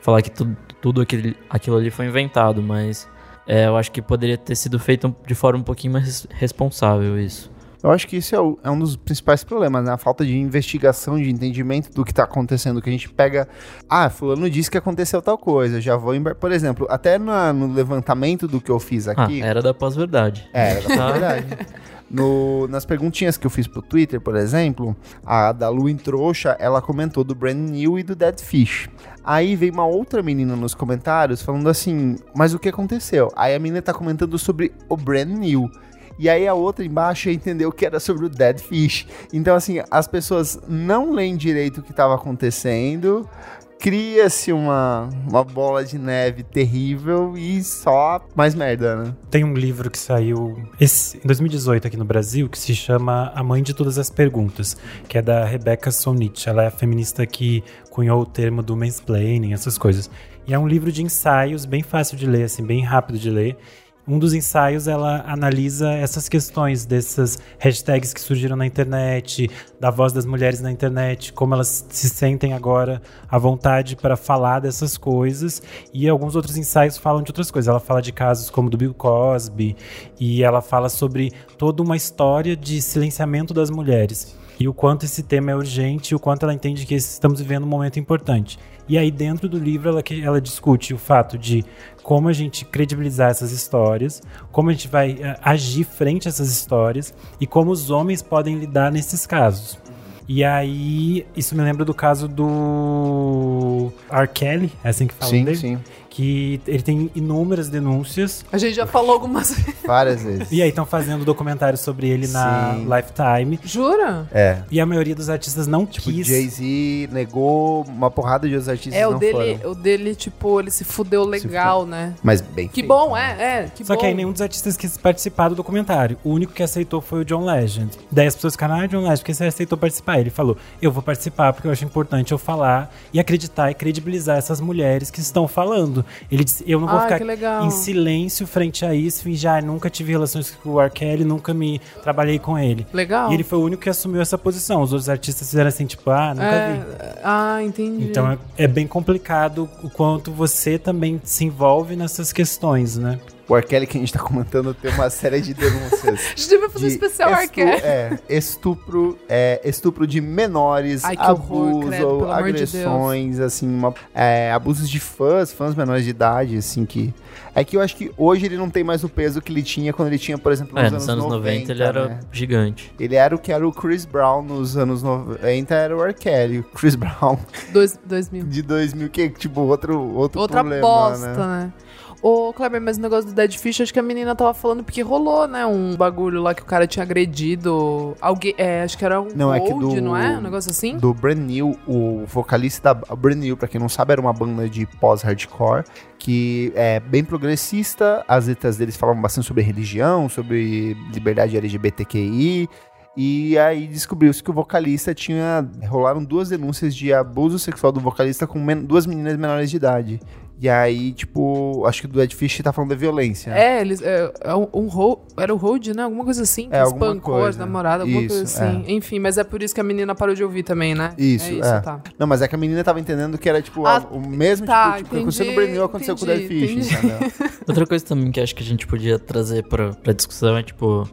falar que tudo, tudo aquele, aquilo ali foi inventado, mas é, eu acho que poderia ter sido feito de forma um pouquinho mais responsável isso. Eu acho que isso é, o- é um dos principais problemas, né? A falta de investigação, de entendimento do que tá acontecendo. Que a gente pega. Ah, fulano disse que aconteceu tal coisa. Já vou. Por exemplo, até na- no levantamento do que eu fiz Ah, aqui. era da pós-verdade. É, era verdade. <laughs> No- nas perguntinhas que eu fiz pro Twitter, por exemplo, a da Lu em Trouxa, ela comentou do Brand New e do Dead Fish. Aí veio uma outra menina nos comentários falando assim, mas o que aconteceu? Aí a menina tá comentando sobre o Brand New. E aí a outra embaixo entendeu que era sobre o Dead Fish. Então, assim, as pessoas não leem direito o que estava acontecendo, cria-se uma, uma bola de neve terrível e só mais merda, né? Tem um livro que saiu esse- em 2018 aqui no Brasil que se chama A Mãe de Todas as Perguntas, que é da Rebecca Solnit. Ela é a feminista que cunhou o termo do mansplaining, essas coisas. E é um livro de ensaios bem fácil de ler, assim, bem rápido de ler. Um dos ensaios ela analisa essas questões dessas hashtags que surgiram na internet, da voz das mulheres na internet, como elas se sentem agora à vontade para falar dessas coisas. E alguns outros ensaios falam de outras coisas. Ela fala de casos como do Bill Cosby e ela fala sobre toda uma história de silenciamento das mulheres. E o quanto esse tema é urgente e o quanto ela entende que estamos vivendo um momento importante. E aí, dentro do livro, ela, ela discute o fato de como a gente credibilizar essas histórias, como a gente vai eh, agir frente a essas histórias e como os homens podem lidar nesses casos. E aí, isso me lembra do caso do R. Kelly, é assim que fala sim, dele? sim. Que ele tem inúmeras denúncias. A gente já falou algumas vezes. <laughs> Várias vezes. E aí estão fazendo documentário sobre ele na Sim. Lifetime. Jura? É. E a maioria dos artistas não Tipo, quis. Jay-Z negou uma porrada de outros artistas É, não o dele, foram. o dele, tipo, ele se fudeu legal, né? Mas bem Que feito, bom, né? é, é, que Só bom. que aí nenhum dos artistas quis participar do documentário. O único que aceitou foi o John Legend. Daí as pessoas ficaram, ah, John Legend, por que você aceitou participar? Ele falou, eu vou participar porque eu acho importante eu falar e acreditar e credibilizar essas mulheres que estão falando. Ele disse, eu não vou Ai, ficar em silêncio frente a isso, fingir, ah, nunca tive relações com o R. Kelly, nunca me trabalhei com ele. Legal. E ele foi o único que assumiu essa posição. Os outros artistas fizeram assim, tipo, ah, nunca vi. é, ah, entendi. Então é, é bem complicado o quanto você também se envolve nessas questões, né? O R. Kelly que a gente tá comentando tem uma série de denúncias. <laughs> a gente devia fazer um de especial estu-. É, estupro, é, estupro de menores, Ai, que horror, abuso, credo, amor de agressões, assim, uma- é, abusos de fãs, fãs menores de idade, assim, que... É que eu acho que hoje ele não tem mais o peso que ele tinha quando ele tinha, por exemplo, nos É, nos anos 90, ele era né? gigante. Ele era o que era o Chris Brown nos anos 90, era o R. Kelly. Chris Brown Dois, 2000. de 2000, que tipo, outro, outro Outra problema, bosta, né? né? Ô, Kleber, mas o negócio do Dead Fish, acho que a menina tava falando porque rolou, né? Um bagulho lá que o cara tinha agredido alguém. É, acho que era um Não, é que Gold, do- não é? Um negócio assim? do Brand New, o vocalista da o Brand New, pra quem não sabe, era uma banda de pós-hardcore que é bem progressista. As letras deles falavam bastante sobre religião, sobre liberdade LGBTQI. E aí descobriu-se que o vocalista tinha. Rolaram duas denúncias de abuso sexual do vocalista com men- duas meninas menores de idade. E aí, tipo, acho que do Ed Fish tá falando da violência. É, eles. É, é um, um era o Road, né? Alguma coisa assim. Que É, alguma espancou as coisa. namoradas, alguma coisa Isso, assim. Enfim, mas é por isso que a menina parou de ouvir também, né? Isso, é. Isso, é. tá. Não, mas é que a menina tava entendendo que era, tipo, Ah, a- o mesmo tá, tipo, tipo, que aconteceu no entendi, New aconteceu com o Dead entendi, Fish, entendi. entendeu? <laughs> Outra coisa também que acho que a gente podia trazer pra, pra discussão é, tipo,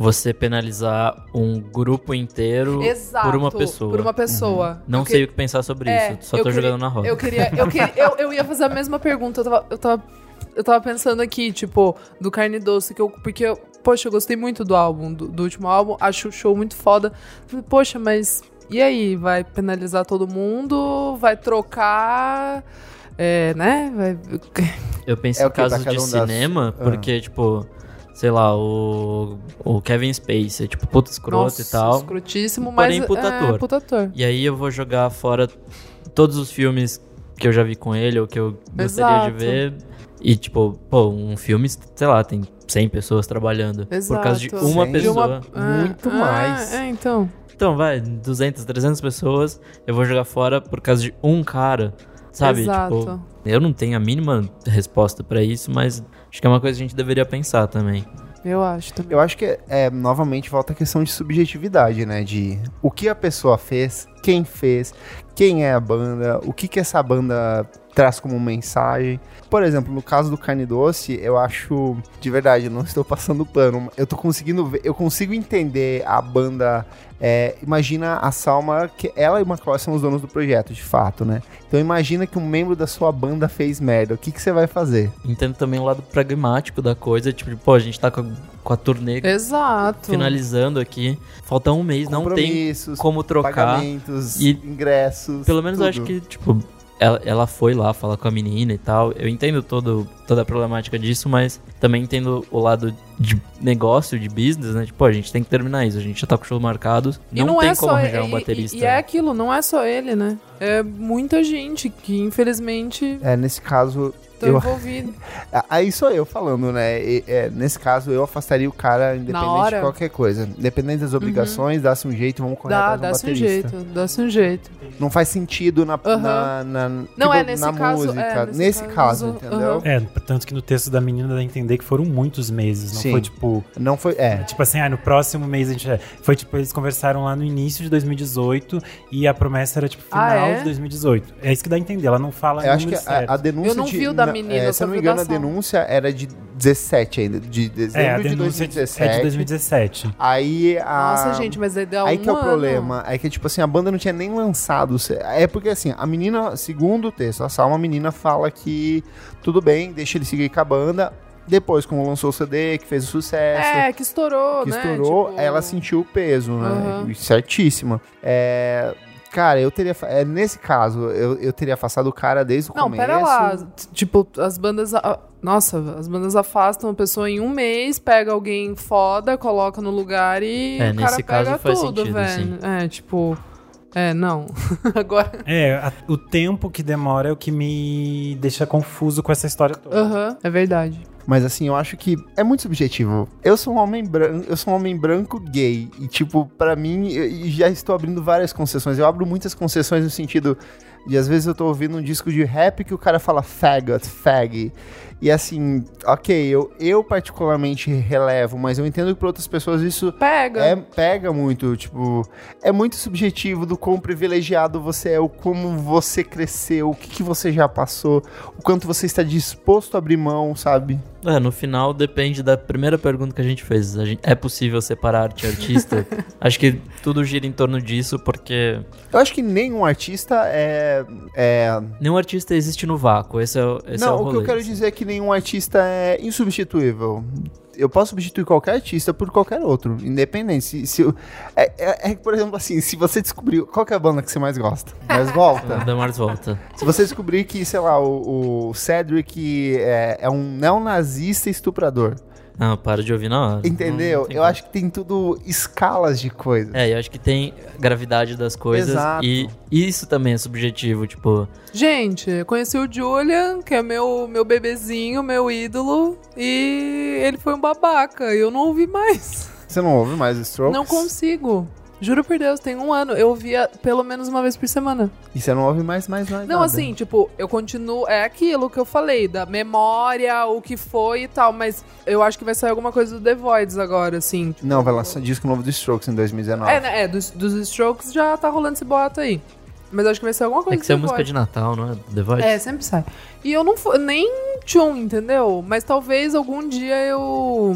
você penalizar um grupo inteiro Exato. por uma pessoa. Por uma pessoa. Não Eu sei que- o que pensar sobre É, isso, só tô queria- jogando na roda. Eu queria. Eu, queria eu, eu ia fazer a mesma pergunta. Eu tava. Eu tava, eu tava pensando aqui, tipo, do Carne Doce, que eu, porque, eu, poxa, eu gostei muito do álbum, do, do último álbum, acho o show muito foda. Poxa, mas e aí? Vai penalizar todo mundo? Vai trocar? É, né? Vai... Eu penso É o em casos de cinema, Ah. porque, tipo, sei lá, o, o Kevin Spacey, tipo, puta escroto Nossa, e tal. escrotíssimo, Porém, mas puta é, ator. puta ator. E aí eu vou jogar fora todos os filmes que eu já vi com ele ou que eu gostaria Exato. de ver. E, tipo, pô, um filme, sei lá, tem 100 pessoas trabalhando. Por causa de Exato. uma Cem? De pessoa. uma- Muito Ah, mais. É, então. Então, vai, 200, 300 pessoas, eu vou jogar fora por causa de um cara. Sabe? Exato. Tipo, eu não tenho a mínima resposta pra isso, mas acho que é uma coisa que a gente deveria pensar também. Eu acho também. Eu acho que, é, novamente, volta a questão de subjetividade, né? De o que a pessoa fez, quem fez, quem é a banda, o que que essa banda traz como mensagem. Por exemplo, no caso do Carne Doce, eu acho, de verdade, não estou passando pano, eu tô conseguindo ver, eu consigo entender a banda. é, imagina a Salma, que ela e o McCloy são os donos do projeto, de fato, né? Então imagina que um membro da sua banda fez merda, o que que você vai fazer? Entendo também o lado pragmático da coisa, tipo, pô, a gente tá com com a turnê Exato. finalizando aqui, falta um mês, não tem como trocar. pagamentos, E- ingressos. Pelo menos eu tudo. acho que, tipo, ela, ela foi lá falar com a menina e tal. Eu entendo todo, toda a problemática disso, mas também entendo o lado de negócio, de business, né? Tipo, a gente tem que terminar isso, a gente já tá com o show marcado. E Não, não tem é como arranjar um baterista. E, e é aquilo, não é só ele, né? É muita gente que, infelizmente, É, nesse caso, tá eu, envolvido. <laughs> Ah, Aí sou eu falando, né? E, é, nesse caso, eu afastaria o cara independente de qualquer coisa. Independente das obrigações, dá-se um jeito, vamos correr Dá, atrás dá-se um baterista. jeito, dá-se um jeito. Não faz sentido na, Aham. na, na- Não, tipo, é nesse na caso, música. é, nesse, nesse caso, caso, entendeu? É, tanto que no texto da menina dá a entender que foram muitos meses. Não Sim. foi tipo. Não foi. É. Tipo assim, ah, no próximo mês a gente. é. Foi tipo, eles conversaram lá no início de 2018 e a promessa era tipo final Ah, é? de 2018. É isso que dá a entender. Ela não fala Eu acho que número a, a certo. denúncia Eu não de, vi o da na- menina, é, se eu não me engano, a denúncia era de 17 ainda, de dezembro É, a de denúncia 2017. é de 2017. Aí a... Nossa, gente, mas aí dá Aí um que é o ano. problema, é que, tipo assim, a banda não tinha nem lançado. É porque, assim, a menina, segundo o texto, a Salma, a menina fala que tudo bem, deixa ele seguir com a banda. Depois, como lançou o CD, que fez o sucesso, É, que estourou, que né? estourou, Tipo, ela sentiu o peso, né? Aham. Certíssima. É, Cara, eu teria. É, nesse caso, eu, eu teria afastado o cara desde o Não, começo. pera lá. Tipo, as bandas. a- Nossa, as bandas afastam a pessoa em um mês, pega alguém foda, coloca no lugar e É, o cara nesse caso pega faz tudo, sentido, velho. É, tipo. É, não. <laughs> Agora. É, a- o tempo que demora é o que me deixa confuso com essa história toda. Aham, é verdade. Mas assim, eu acho que é muito subjetivo. Eu sou um homem branco, eu sou um homem branco gay e tipo, pra mim, eu e já estou abrindo várias concessões. Eu abro muitas concessões no sentido de às vezes eu tô ouvindo um disco de rap que o cara fala faggot, fag. E assim, OK, eu eu particularmente relevo, mas eu entendo que para outras pessoas isso Pega. é, pega muito, tipo, é muito subjetivo do quão privilegiado você é, o como você cresceu, o que, que você já passou, o quanto você está disposto a abrir mão, sabe? É, no final depende da primeira pergunta que a gente fez. A gente- é possível separar arte e artista? <laughs> Acho que tudo gira em torno disso, porque Eu acho que nenhum artista é. é- nenhum artista existe no vácuo. Esse é, o- esse é Não, o o que eu rolê, quero assim. dizer é que nenhum artista é insubstituível. Eu posso substituir qualquer artista por qualquer outro, independente. Se, se eu- é, é, é que, por exemplo, assim, se você descobrir qual que é a banda que você mais gosta, mais volta. <laughs> Demars volta. Se você descobrir que, sei lá, o, o Cedric é, é um neonazista estuprador, Não, para de ouvir na hora. entendeu? Não eu como. acho que tem tudo escalas de coisas. É, eu acho que tem gravidade das coisas Exato. e isso também é subjetivo, tipo, Gente, eu conheci o Julian, que é meu, meu bebezinho, meu ídolo, e ele foi um babaca. E eu não ouvi mais. Você não ouve mais Strokes? Não consigo. Juro por Deus, tem um ano. Eu ouvia pelo menos uma vez por semana. E você não ouve mais, mais, mais Não, nada. assim, tipo, eu continuo. É aquilo que eu falei, da memória, o que foi e tal, mas eu acho que vai sair alguma coisa do The Voids agora, assim. tipo- Não, vai lançar disco novo do Strokes em 2019. É, né, é, dos, dos Strokes já tá rolando esse boato aí. Mas eu acho que vai ser alguma coisa é que isso é música de Natal, não é? The Voice? É, sempre sai. E eu não fui, nem tchum, entendeu? Mas talvez algum dia eu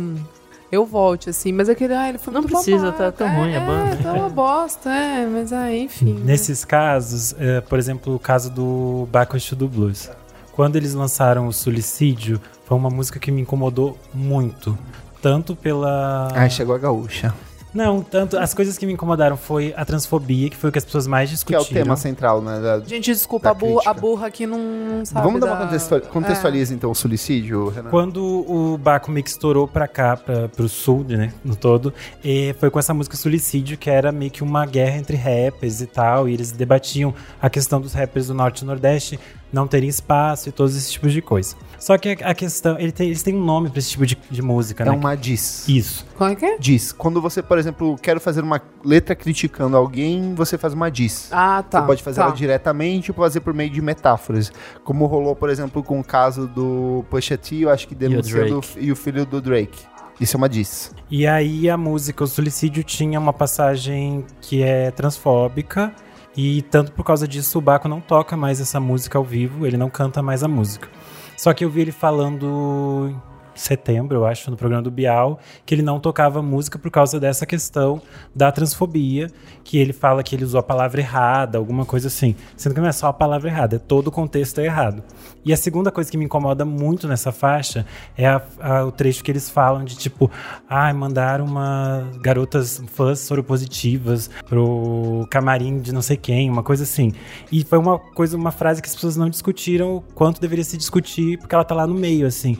eu volte, assim. Mas aquele, ah, ele foi Não precisa, tá tão ruim a É, banda. tá uma bosta, é. Mas aí, enfim. né? Nesses casos, é, por exemplo, o caso do Bacchus do Blues. Quando eles lançaram o Suicídio, foi uma música que me incomodou muito. Tanto pela. Ai, chegou a gaúcha. Não, tanto. As coisas que me incomodaram foi a transfobia, que foi o que as pessoas mais Que é discutiram. o tema central, né? da- Gente, desculpa, Da a burra, a burra aqui não, sabe. Vamos dar da- uma contextual... contextualiza, então, o suicídio, Renan? Quando o Baco meio que estourou pra cá, pra, pro sul, né, no todo, e foi com essa música Suicídio, que era meio que uma guerra entre rappers e tal, e eles debatiam a questão dos rappers do Norte e Nordeste não terem espaço e todos esses tipos de coisa. Só que a, questão, ele tem, eles têm um nome pra esse tipo de, de música, É né? uma diss. Isso. Como é que é? Diz. Quando você, por exemplo, quer fazer uma letra criticando alguém, você faz uma diss. Ah, tá. Você pode fazer tá. ela diretamente ou fazer por meio de metáforas. Como rolou, por exemplo, com o caso do Pusha T, eu acho que denunciando e o filho do Drake. Isso é uma diss. E aí a música O Suicídio tinha uma passagem que é transfóbica e tanto por causa disso o Baco não toca mais essa música ao vivo, ele não canta mais a música. Só que eu vi ele falando setembro, eu acho, no programa do Bial, que ele não tocava música por causa dessa questão da transfobia, que ele fala que ele usou a palavra errada, alguma coisa assim. Sendo que não é só a palavra errada, é todo o contexto é errado. E a segunda coisa que me incomoda muito nessa faixa é a- a- o trecho que eles falam de tipo, ai, mandaram uma garotas fãs soropositivas pro camarim de não sei quem, uma coisa assim. E foi uma coisa, uma frase que as pessoas não discutiram o quanto deveria se discutir, porque ela tá lá no meio, assim.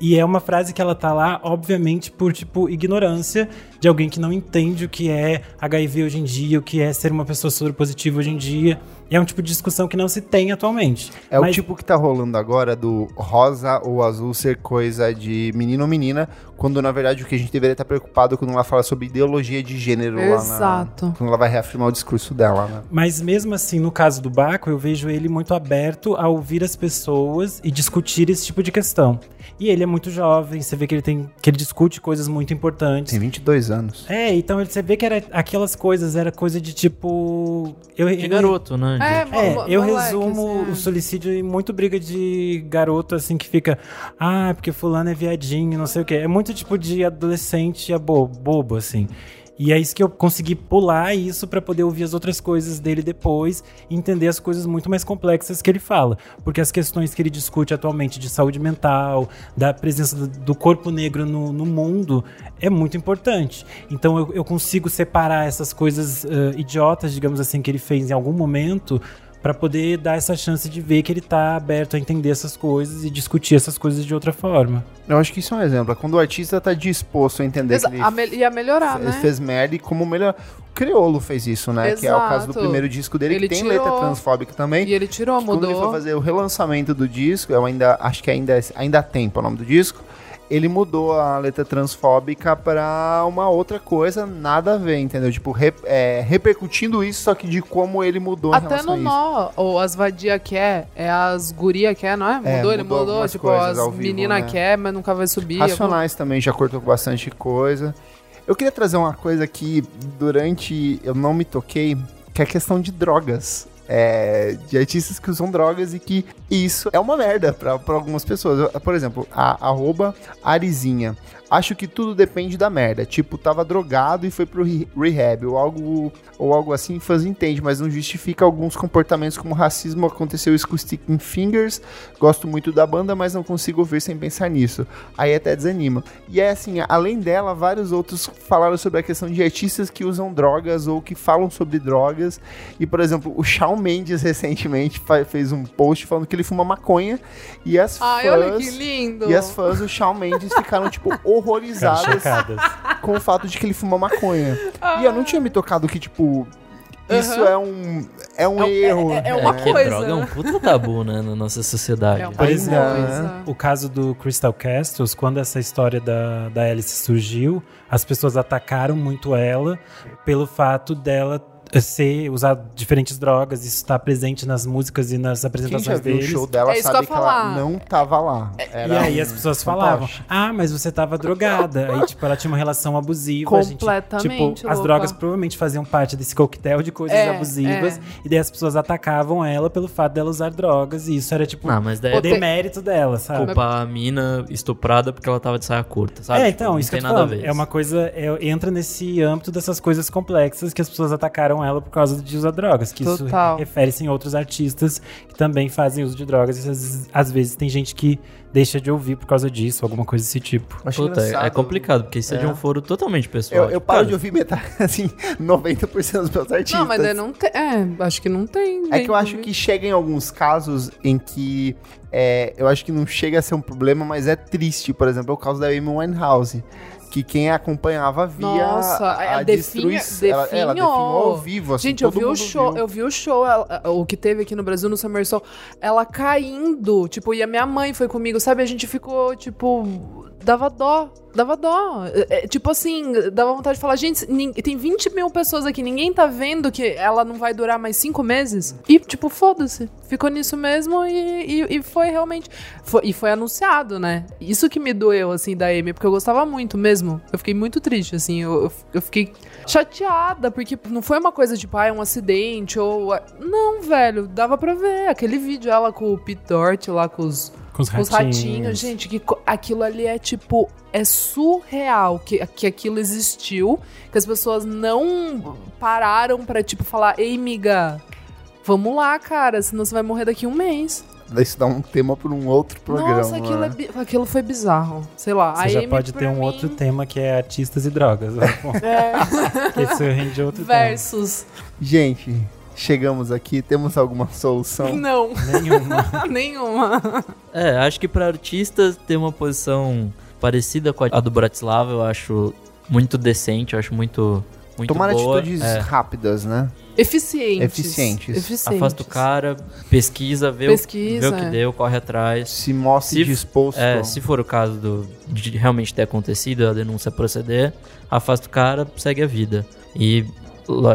E é uma frase que ela tá lá, obviamente, por, tipo, ignorância de alguém que não entende o que é HIV hoje em dia, o que é ser uma pessoa soropositiva hoje em dia. E é um tipo de discussão que não se tem atualmente. É o Mas- tipo que tá rolando agora do rosa ou azul ser coisa de menino ou menina, quando na verdade o que a gente deveria estar preocupado quando ela fala sobre ideologia de gênero lá Exato. na, quando ela vai reafirmar o discurso dela, né? Mas mesmo assim, no caso do Baco, eu vejo ele muito aberto a ouvir as pessoas e discutir esse tipo de questão. E ele é muito jovem, você vê que ele tem que ele discute coisas muito importantes. Tem 22 anos. É, então você vê que era aquelas coisas, era coisa de tipo. Eu, De garoto, né? É, É, mo- eu resumo é. o suicídio em muito briga de garoto, assim, que fica. Ah, porque fulano é viadinho, não sei o quê. É muito tipo de adolescente é bo- bobo, assim. E é isso que eu consegui pular isso para poder ouvir as outras coisas dele depois e entender as coisas muito mais complexas que ele fala. Porque as questões que ele discute atualmente de saúde mental, da presença do- corpo negro no, no mundo, é muito importante. Então eu, eu consigo separar essas coisas eh, idiotas, digamos assim, que ele fez em algum momento para poder dar essa chance de ver que ele tá aberto a entender essas coisas e discutir essas coisas de outra forma. Eu acho que isso é um exemplo. É quando o artista tá disposto a entender Exa- que ele a me- ia melhorar, né? fez merda e como melhor. O Criolo fez isso, né? Que é o caso do Exato. primeiro disco dele, Ele que tem tirou. letra transfóbica também. E ele tirou, que quando ele foi mudou. fazer o relançamento do disco, eu ainda acho que ainda, ainda há tempo o nome do disco. Ele mudou a letra transfóbica pra uma outra coisa, nada a ver, entendeu? Tipo, re- é, repercutindo isso, só que de como ele mudou Até no nó, ou as vadia quer, é as guria quer, não é? É, Mudou, ele mudou mudou, tipo, as menina né? quer, mas nunca vai subir. Racionais também já cortou bastante coisa. Eu queria trazer uma coisa que durante eu não me toquei, que é a questão de drogas. É, de artistas que usam drogas e que isso é uma merda pra algumas pessoas. Por exemplo, a arroba Arizinha. Acho que tudo depende da merda. Tipo, tava drogado e foi pro re- rehab ou algo, ou algo assim, fãs entende, mas não justifica alguns comportamentos como racismo. Aconteceu isso com Sticking Fingers. Gosto muito da banda, mas não consigo ver sem pensar nisso. Aí até desanima. E é assim, além dela, vários outros falaram sobre a questão de artistas que usam drogas ou que falam sobre drogas. E, por exemplo, o Shawn Mendes <laughs> recentemente fez um post falando que ele fuma maconha. E as Ai, fãs. olha que lindo. E as fãs do Shawn Mendes ficaram, tipo, <laughs> horrorizadas com o fato de que ele fuma maconha. E eu não tinha me tocado que, tipo, isso Aham. é um, é um É erro. é- é uma que coisa. droga é um puta tabu, né, na nossa sociedade. É uma Pois é. coisa. o caso do Crystal Castles, quando essa história da, da Alice surgiu, as pessoas atacaram muito ela pelo fato dela ser usar diferentes drogas, isso está presente nas músicas e nas Quem já apresentações viu o deles. show dela É isso que sabe eu que, ela não tava lá. E Era aí um as pessoas falavam, ah, mas você tava drogada. Aí, tipo, ela tinha uma relação abusiva. a gente, Completamente tipo, as louca. drogas provavelmente faziam parte desse coquetel de coisas É, abusivas. é. E daí as pessoas atacavam ela pelo fato dela usar drogas. E isso era, tipo, Ah, mas daí o é demérito dela, sabe? culpar a mina estuprada porque ela tava de saia curta, sabe? É, Tipo, então, não isso que tem eu tô nada a falando. ver. É uma coisa. é- entra nesse âmbito dessas coisas complexas que as pessoas atacaram ela por causa de usar drogas. Que isso Total. refere-se em outros artistas que também fazem uso de drogas. E às vezes, às vezes tem gente que deixa de ouvir por causa disso, alguma coisa desse tipo. Acho Puta, é- é complicado, porque isso é, de É. um foro totalmente pessoal. Eu, eu Tipo, paro cara, de ouvir metade, <laughs> assim, 90% dos meus artistas. Não, mas daí não tem. É, acho que não tem. É que eu acho jeito, que chega em alguns casos em que é, eu acho que não chega a ser um problema, mas é triste. Por exemplo, é o caso da Amy Winehouse. Que quem acompanhava via Nossa, a, a definha- destruição. Ela, ela definhou. ao vivo, assim, Gente, eu vi o show, viu. eu vi o show, ela- o que teve aqui no Brasil no Summer Soul, ela caindo, tipo, e a minha mãe foi comigo, sabe? A gente ficou, tipo, dava dó, dava dó. É, é, tipo assim, dava vontade de falar, gente, tem 20 mil pessoas aqui, ninguém tá vendo que ela não vai durar mais cinco meses? E, tipo, foda-se. Ficou nisso mesmo e, e, e foi realmente. foi- e foi anunciado, né? Isso que me doeu, assim, da Amy, porque eu gostava muito mesmo. Eu fiquei muito triste, assim, eu, eu, fiquei chateada, porque não foi uma coisa tipo, ah, é um acidente ou. Não, velho, dava pra ver. Aquele vídeo, ela com o Pete Doherty lá com os Com os os ratinhos. ratinhos, gente, que aquilo ali é tipo, é surreal que, que aquilo existiu, que as pessoas não pararam pra, tipo, falar, ei, miga, vamos lá, cara, senão você vai morrer daqui a um mês. Isso dá um tema para um outro programa. Nossa, aquilo, né? é aquilo foi bizarro. Sei lá, Você a já Amy, pode pra ter um mim, outro tema que é artistas e drogas. né? <laughs> É, <laughs> que isso rende outro versus. Gente, chegamos aqui, temos alguma <laughs> solução? Não. Nenhuma. <laughs> nenhuma. É, acho que pra artistas ter uma posição parecida com a do Bratislava, eu acho muito decente, eu acho muito, muito Tomar boa. atitudes É, rápidas, né? Eficientes. Eficientes. Eficientes. afasta o cara, pesquisa, vê, Pesquisa, o, vê o que é. deu, corre atrás. Se mostre Se- disposto. É, se for o caso do, de realmente ter acontecido, a denúncia proceder, afasta o cara, segue a vida. E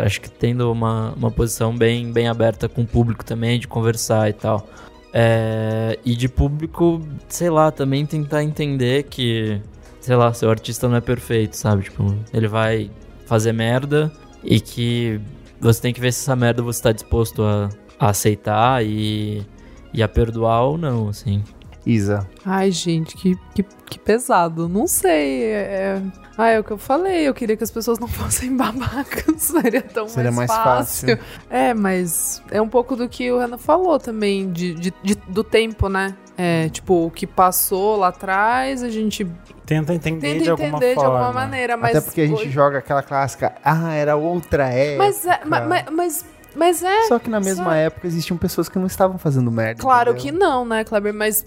acho que tendo uma, uma posição bem, bem aberta com o público também, de conversar e tal. É, e de público, sei lá, também tentar entender que, sei lá, seu artista não é perfeito, sabe? Tipo, ele vai fazer merda e que você tem que ver se essa merda você tá disposto a, a aceitar e, e a perdoar ou não, assim. Isa. Ai, gente, que, que, que pesado. Não sei. É... é- Ah, é o que eu falei. Eu queria que as pessoas não <laughs> fossem babacas. <laughs> Seria tão Seria mais, mais fácil. fácil. É, mas é um pouco do que o Renan falou também, de, de- de- do tempo, né? É, tipo, o que passou lá atrás, a gente Tenta entender tenta de alguma entender de forma. alguma maneira, mas. Até porque a gente joga aquela clássica, ah, era outra época. Mas é, ma- ma- mas, mas é. Só que na mesma Só- época existiam pessoas que não estavam fazendo merda. Claro entendeu? que não, né, Kleber? Mas,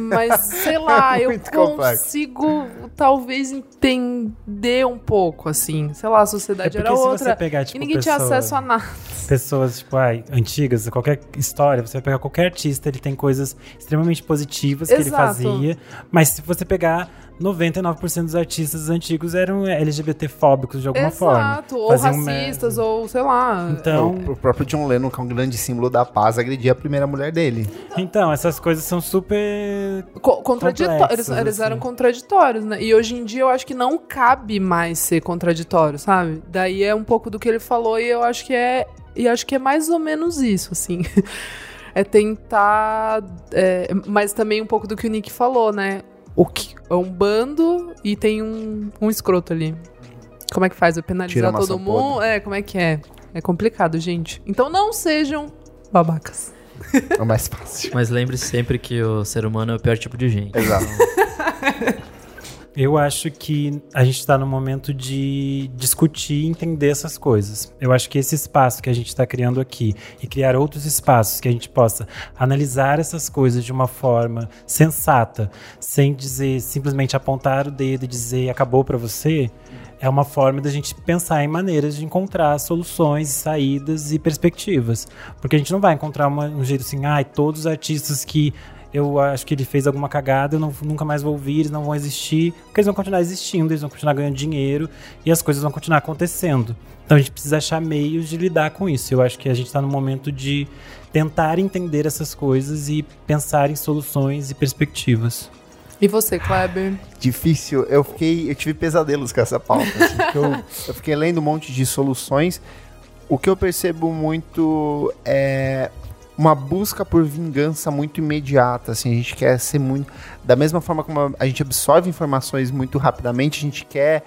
mas sei lá, <laughs> É eu muito complexo. consigo talvez entender um pouco, assim. Sei lá, a É sociedade porque era se outra. você pegar, tipo, e ninguém tinha pessoa- acesso a nada. pessoas, tipo, ai, antigas, qualquer história, você vai pegar qualquer artista, ele tem coisas extremamente positivas que ele Exato. fazia. Mas se você pegar 99% dos artistas antigos eram LGBT-fóbicos de alguma forma. Exato, ou Faziam racistas, ou sei lá. Então, O, o próprio John Lennon, que é um grande símbolo da paz, agredia a primeira mulher dele. então, essas coisas são super. Co- contraditórios. Eles, eles eram assim. contraditórios, né? E hoje em dia eu acho que não cabe mais ser contraditório, sabe? Daí é um pouco do que ele falou e eu acho que é. E acho que é mais ou menos isso, assim. <laughs> é tentar. é, mas também um pouco do que o Nick falou, né? O que, é um bando e tem um, um escroto ali. Como é que faz? Vai Tira penalizar todo mundo? podre. É, como é que é? É complicado, gente. Então não sejam babacas. É mais fácil. Mas lembre-se sempre que o ser humano é o pior tipo de gente. Exato. <laughs> Eu acho que a gente está no momento de discutir e entender essas coisas. Eu acho que esse espaço que a gente está criando aqui e criar outros espaços que a gente possa analisar essas coisas de uma forma sensata, sem dizer simplesmente apontar o dedo e dizer acabou para você, é uma forma da gente pensar em maneiras de encontrar soluções, saídas e perspectivas. Porque a gente não vai encontrar uma- um jeito assim, ai, todos os artistas que eu acho que ele fez alguma cagada, eu não- nunca mais vou ouvir, eles não vão existir, porque eles vão continuar existindo, eles vão continuar ganhando dinheiro e as coisas vão continuar acontecendo. Então a gente precisa achar meios de lidar com isso. Eu acho que a gente está no momento de tentar entender essas coisas e pensar em soluções e perspectivas. E você, Kleber? Difícil. Eu fiquei. Eu tive pesadelos com essa pauta. assim, eu, <laughs> eu fiquei lendo um monte de soluções. O que eu percebo muito é uma busca por vingança muito imediata. Assim, a gente quer ser muito. Da mesma forma como a gente absorve informações muito rapidamente, a gente quer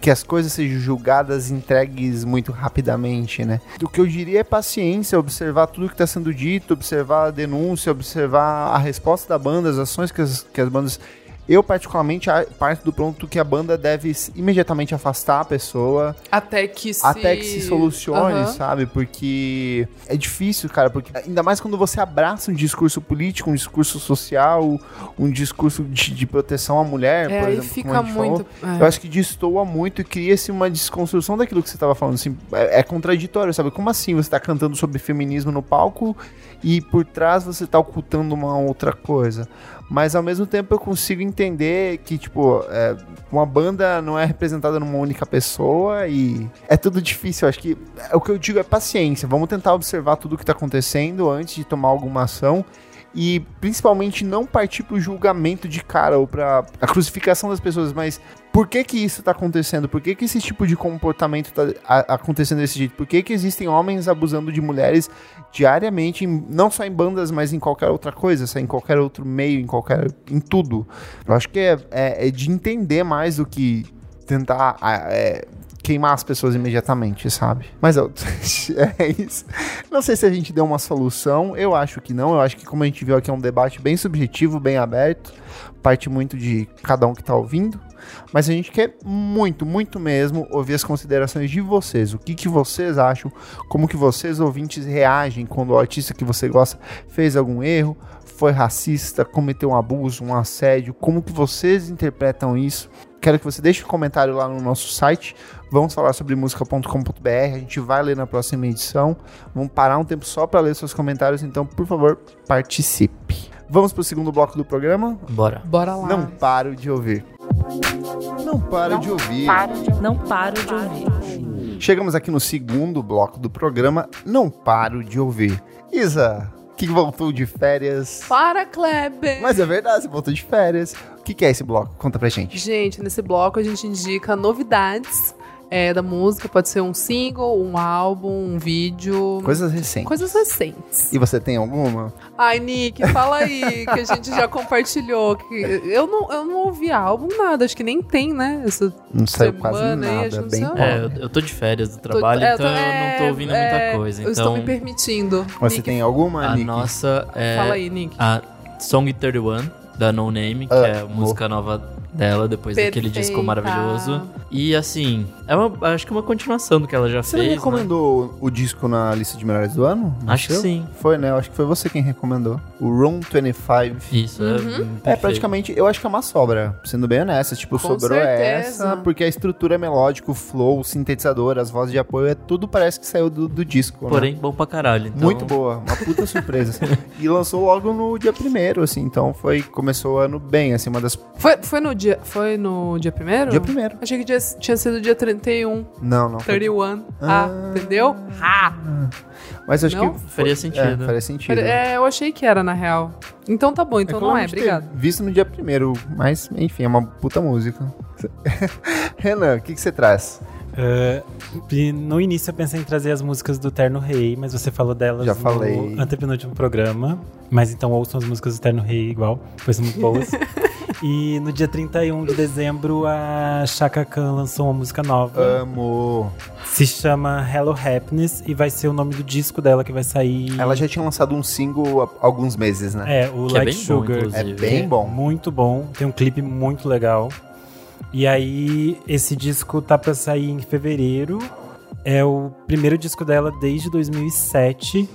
que as coisas sejam julgadas entregues muito rapidamente, né? O que eu diria é paciência, observar tudo que está sendo dito, observar a denúncia, observar a resposta da banda, as ações que as, que as bandas. Eu, particularmente, parto do ponto que a banda deve imediatamente afastar a pessoa Até que se... até que se solucione, Aham. sabe? Porque é difícil, cara, porque ainda mais quando você abraça um discurso político, um discurso social, um discurso de, de proteção à mulher, É, por exemplo, fica muito... falou. é. Eu acho que destoa muito e cria-se uma desconstrução daquilo que você estava falando. Assim, é, é contraditório, sabe? Como assim você está cantando sobre feminismo no palco e por trás você está ocultando uma outra coisa? Mas ao mesmo tempo eu consigo entender que, tipo, é, uma banda não é representada numa única pessoa e é tudo difícil. Eu acho que é, o que eu digo é paciência. Vamos tentar observar tudo o que está acontecendo antes de tomar alguma ação e principalmente não partir pro julgamento de cara ou pra a crucificação das pessoas, mas por que que isso tá acontecendo? Por que que esse tipo de comportamento tá a- acontecendo desse jeito? Por que que existem homens abusando de mulheres diariamente, em- não só em bandas, mas em qualquer outra coisa, em qualquer outro meio, em qualquer em tudo. Eu acho que é, é- é de entender mais do que tentar é, queimar as pessoas imediatamente, sabe? Mas <laughs> é isso. Não sei se a gente deu uma solução, eu acho que não. Eu acho que, como a gente viu aqui, é um debate bem subjetivo, bem aberto, parte muito de cada um que tá ouvindo. Mas a gente quer muito, muito mesmo ouvir as considerações de vocês. O que, que vocês acham? Como que vocês, ouvintes, reagem quando o artista que você gosta fez algum erro, foi racista, cometeu um abuso, um assédio? Como que vocês interpretam isso? Quero que você deixe um comentário lá no nosso site. Vamos falar sobre música.com.br. A gente vai ler na próxima edição. Vamos parar um tempo só para ler seus comentários. Então, por favor, participe. Vamos para o segundo bloco do programa? Bora. Bora lá. Não paro de ouvir. Não paro de ouvir. Não paro de ouvir. Chegamos aqui no segundo bloco do programa. Não paro de ouvir. Isa, que voltou de férias. Para, Kleber! Mas é verdade, você voltou de férias. O que, que é esse bloco? Conta pra gente. Gente, nesse bloco a gente indica novidades é, da música. Pode ser um single, um álbum, um vídeo. Coisas recentes. Coisas recentes. E você tem alguma? Ai, Nick, fala aí, que a gente já compartilhou. Que eu, não, eu não ouvi álbum, nada. Acho que nem tem, né? Essa Não saiu quase semana aí, nada. não bem. É, eu, eu tô de férias do Tô- trabalho, é, então eu é, não tô ouvindo é, muita coisa. Eu estou Então, me permitindo. Você Nick, tem alguma, a Nick? nossa é Fala aí, Nick. a Song 31 da No Name, que Ah, é a música nova dela depois daquele disco Perfeita. maravilhoso. E assim, é uma, acho que é uma continuação do que ela já Você não fez. né? recomendou o disco na lista de melhores do ano? Não Acho que sim. Foi, né? Eu acho que foi você quem recomendou. O Room 25. Isso, é, Uhum. perfeito. É, praticamente, eu acho que é uma sobra, sendo bem honesta. Tipo, Com sobrou certeza. essa, porque a estrutura é melódica, o flow, o sintetizador, as vozes de apoio, é tudo parece que saiu do, do disco. né? Porém, bom pra caralho. Então, Muito boa, uma puta surpresa. <laughs> E lançou logo no dia primeiro, assim, então foi, começou o ano bem, assim, uma das... Foi, foi no dia. Foi no dia primeiro? Dia primeiro. Achei que dia- tinha sido dia 31. Não, não. foi- 31. Ah, entendeu? Ah. Mas acho Não? que... Faria sentido. É, faria sentido. É, eu achei que era, na real. Então tá bom, então que não é, obrigado. Visto no dia primeiro, mas enfim, é uma puta música. <laughs> Renan, o que, que você traz? E no início eu pensei em trazer as músicas do Terno Rei, mas você falou delas Já no falei. antepenúltimo programa. Mas então ouçam as músicas do Terno Rei igual, pois são muito boas. <laughs> e no dia 31 de dezembro, a Chaka Khan lançou uma música nova. Amo. Se chama Hello Happiness e vai ser o nome do disco dela que vai sair. Ela já tinha lançado um single há alguns meses, né? É, o Que é Like bom, Sugar. inclusive. É bem É bom. Muito bom. Tem um clipe muito legal. E aí, esse disco tá pra sair em fevereiro. É o primeiro disco dela desde 2007.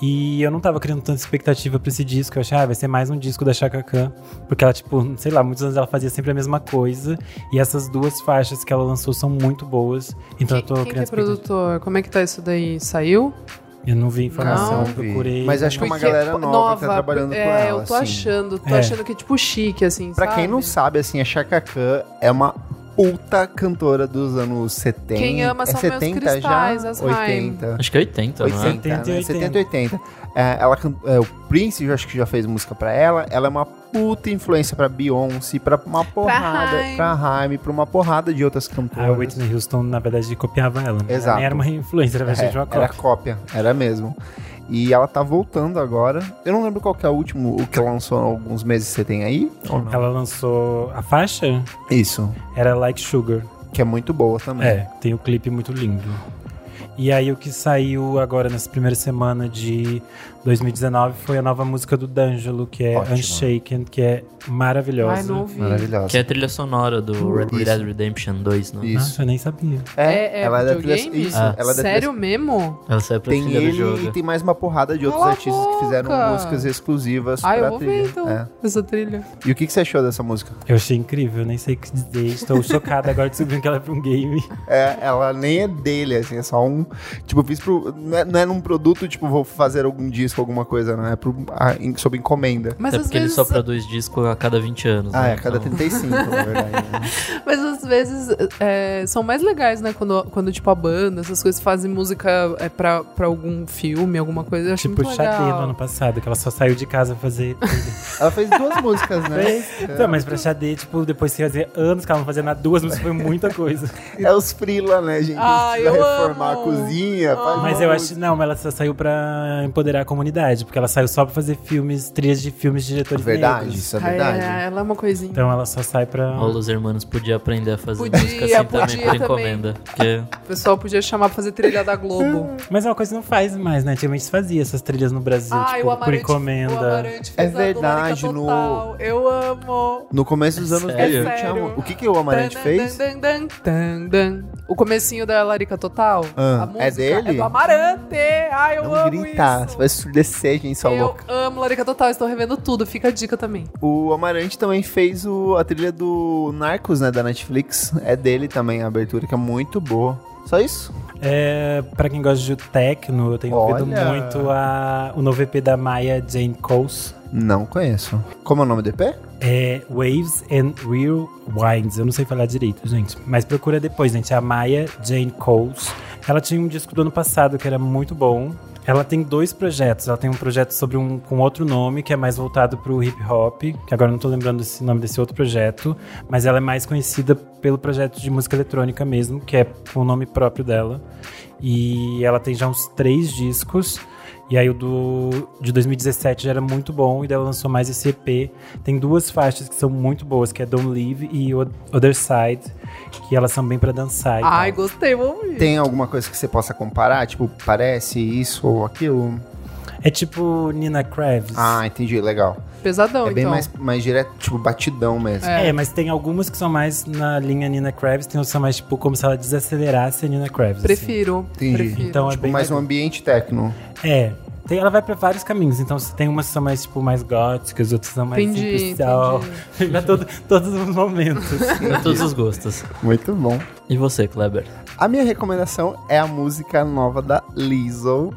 E eu não tava criando tanta expectativa pra esse disco. Eu achei, ah, vai ser mais um disco da Chaka Khan. Porque ela, tipo, sei lá, muitos anos ela fazia sempre a mesma coisa. E essas duas faixas que ela lançou são muito boas. Então eu tô Quem que é criando produtor? Como é que tá isso daí? Saiu? Eu não vi informação, Não. procurei. Mas acho que é uma Porque- galera nova, que tá trabalhando é, com ela. eu tô assim. achando, tô É. achando que é tipo chique, assim, Pra sabe? quem não sabe, assim, a Chaka Khan é uma puta cantora dos anos 70. Quem ama é são meus 70 cristais, já? as Haim. 80. Acho que é 80, não é? 80, 70 e né? 80. 70 e 80. É, ela, can- é, o Prince, eu acho que já fez música pra ela. Ela é uma puta influência pra Beyoncé, pra uma porrada, Haim. pra Haim, pra uma porrada de outras A cantoras. Whitney Houston, na verdade, copiava ela. Né? Exato. Ela nem era uma influencer, era É, de uma era cópia. cópia, era mesmo. E ela tá voltando agora. Eu não lembro qual que é o último, o que ela lançou há alguns meses. Você tem aí? Ou não? Ela lançou a faixa, Isso, era Like Sugar. que é muito boa também. É, tem o clipe muito lindo. E aí o que saiu agora nessa primeira semana de 2019 foi a nova música do D'Angelo, que é Ótima. Unshaken, que é maravilhosa. Ai, não ouvi. Maravilhosa. Que é a trilha sonora do Red Isso. Dead Redemption 2, não? Isso. Nossa, eu nem sabia. É, é ela é da trilha, isso, Ah. ela é da Sério trilha- mesmo? Ela saiu pra Tem trilha do ele jogo. e tem mais uma porrada de outros Cala artistas que fizeram músicas exclusivas Ai, pra eu vou trilha. ver então, É. essa trilha. E o que, que você achou dessa música? Eu achei incrível, nem sei o que dizer. Estou chocada agora descobrindo que ela é pra um game. É, ela nem é dele, assim, é só um. Tipo, fiz pro. Não é, não é num produto, tipo, vou fazer algum disco, alguma coisa, não. É pro, ah, em- sob encomenda. Mas é porque vezes, ele só produz disco a cada 20 anos. Ah, né? é, a cada Então, 35, na <laughs> verdade. né? mas às vezes é, são mais legais, né? Quando, quando, tipo, a banda, essas coisas fazem música é, pra, pra algum filme, alguma coisa. Eu acho Tipo legal. no ano passado, que ela só saiu de casa pra fazer. <laughs> Ela fez duas músicas, né? Então, mas pra Xadê, tipo, depois que fazer anos que ela não fazia nada, duas músicas foi muita coisa. <laughs> É os freela, né, gente? Ah, eu reformar amo. a cozinha. faz Mas eu acho, não, mas ela só saiu pra empoderar a comunidade, porque ela saiu só pra fazer filmes, trilhas de filmes de diretores Verdade, negros. isso é Ah, verdade. é, ela é uma coisinha. Então ela só sai pra... Ó, Os Hermanos podia aprender a fazer Podia, música assim também podia por também. encomenda. Porque O pessoal podia chamar pra fazer trilha da Globo. <laughs> Mas é uma coisa que não faz mais, né? Antigamente se fazia essas trilhas no Brasil, Ai, tipo, o por Amarante, o encomenda. Amarante É fez a do Larica verdade, no- Total. Eu amo. No começo dos anos Sério? 2000, tinha Sério? um- O que, que o Amarante Dan, fez? dan, dan, dan, dan. O comecinho da Larica Total. Ah, a é música dele? É do Amarante. Ai, eu Não amo grita, isso. você vai surdecer, gente, sua eu louca. amo Larica Total, estou revendo tudo. Fica a dica também. O Amarante também fez o- a trilha do Narcos, né, da Netflix. É dele também a abertura, que é muito boa. Só isso? É, pra quem gosta de techno, eu tenho ouvido Olha. muito a, o novo EP da Maya Jane Coles. Não conheço. Como é o nome do EP? É Waves and Real Winds. Eu não sei falar direito, gente. Mas procura depois, gente. A Maya Jane Coles. Ela tinha um disco do ano passado que era muito bom. Ela tem dois projetos. Ela tem um projeto sobre um com outro nome, que é mais voltado pro hip hop, que agora não tô lembrando esse nome desse outro projeto, mas ela é mais conhecida pelo projeto de música eletrônica mesmo, que é o nome próprio dela. E ela tem já uns três discos. E aí o do de 2017 já era muito bom e daí ela lançou mais esse EP. Tem duas faixas que são muito boas, que é Don't Leave e O- Other Side, que elas são bem pra dançar e Ai, tal. gostei, vou ouvir. Tem alguma coisa que você possa comparar? Tipo, parece isso ou aquilo? É tipo Nina Kravis. Ah, entendi, legal. Pesadão, é bem então. mais, mais direto, tipo, batidão mesmo. É. É, mas tem algumas que são mais na linha Nina Kravis, tem outras que são mais tipo como se ela desacelerasse a Nina Kravis. assim. Prefiro. Entendi. Prefiro. Então é Tipo, bem mais um legal. ambiente techno. É. Tem, ela vai pra vários caminhos. Então se tem umas que são mais, tipo, mais góticas, outras são mais Entendi, simplicial. pra <laughs> todo, todos os momentos. Pra todos os gostos. Muito bom. E você, Kleber? A minha recomendação é a música nova da Lizzo,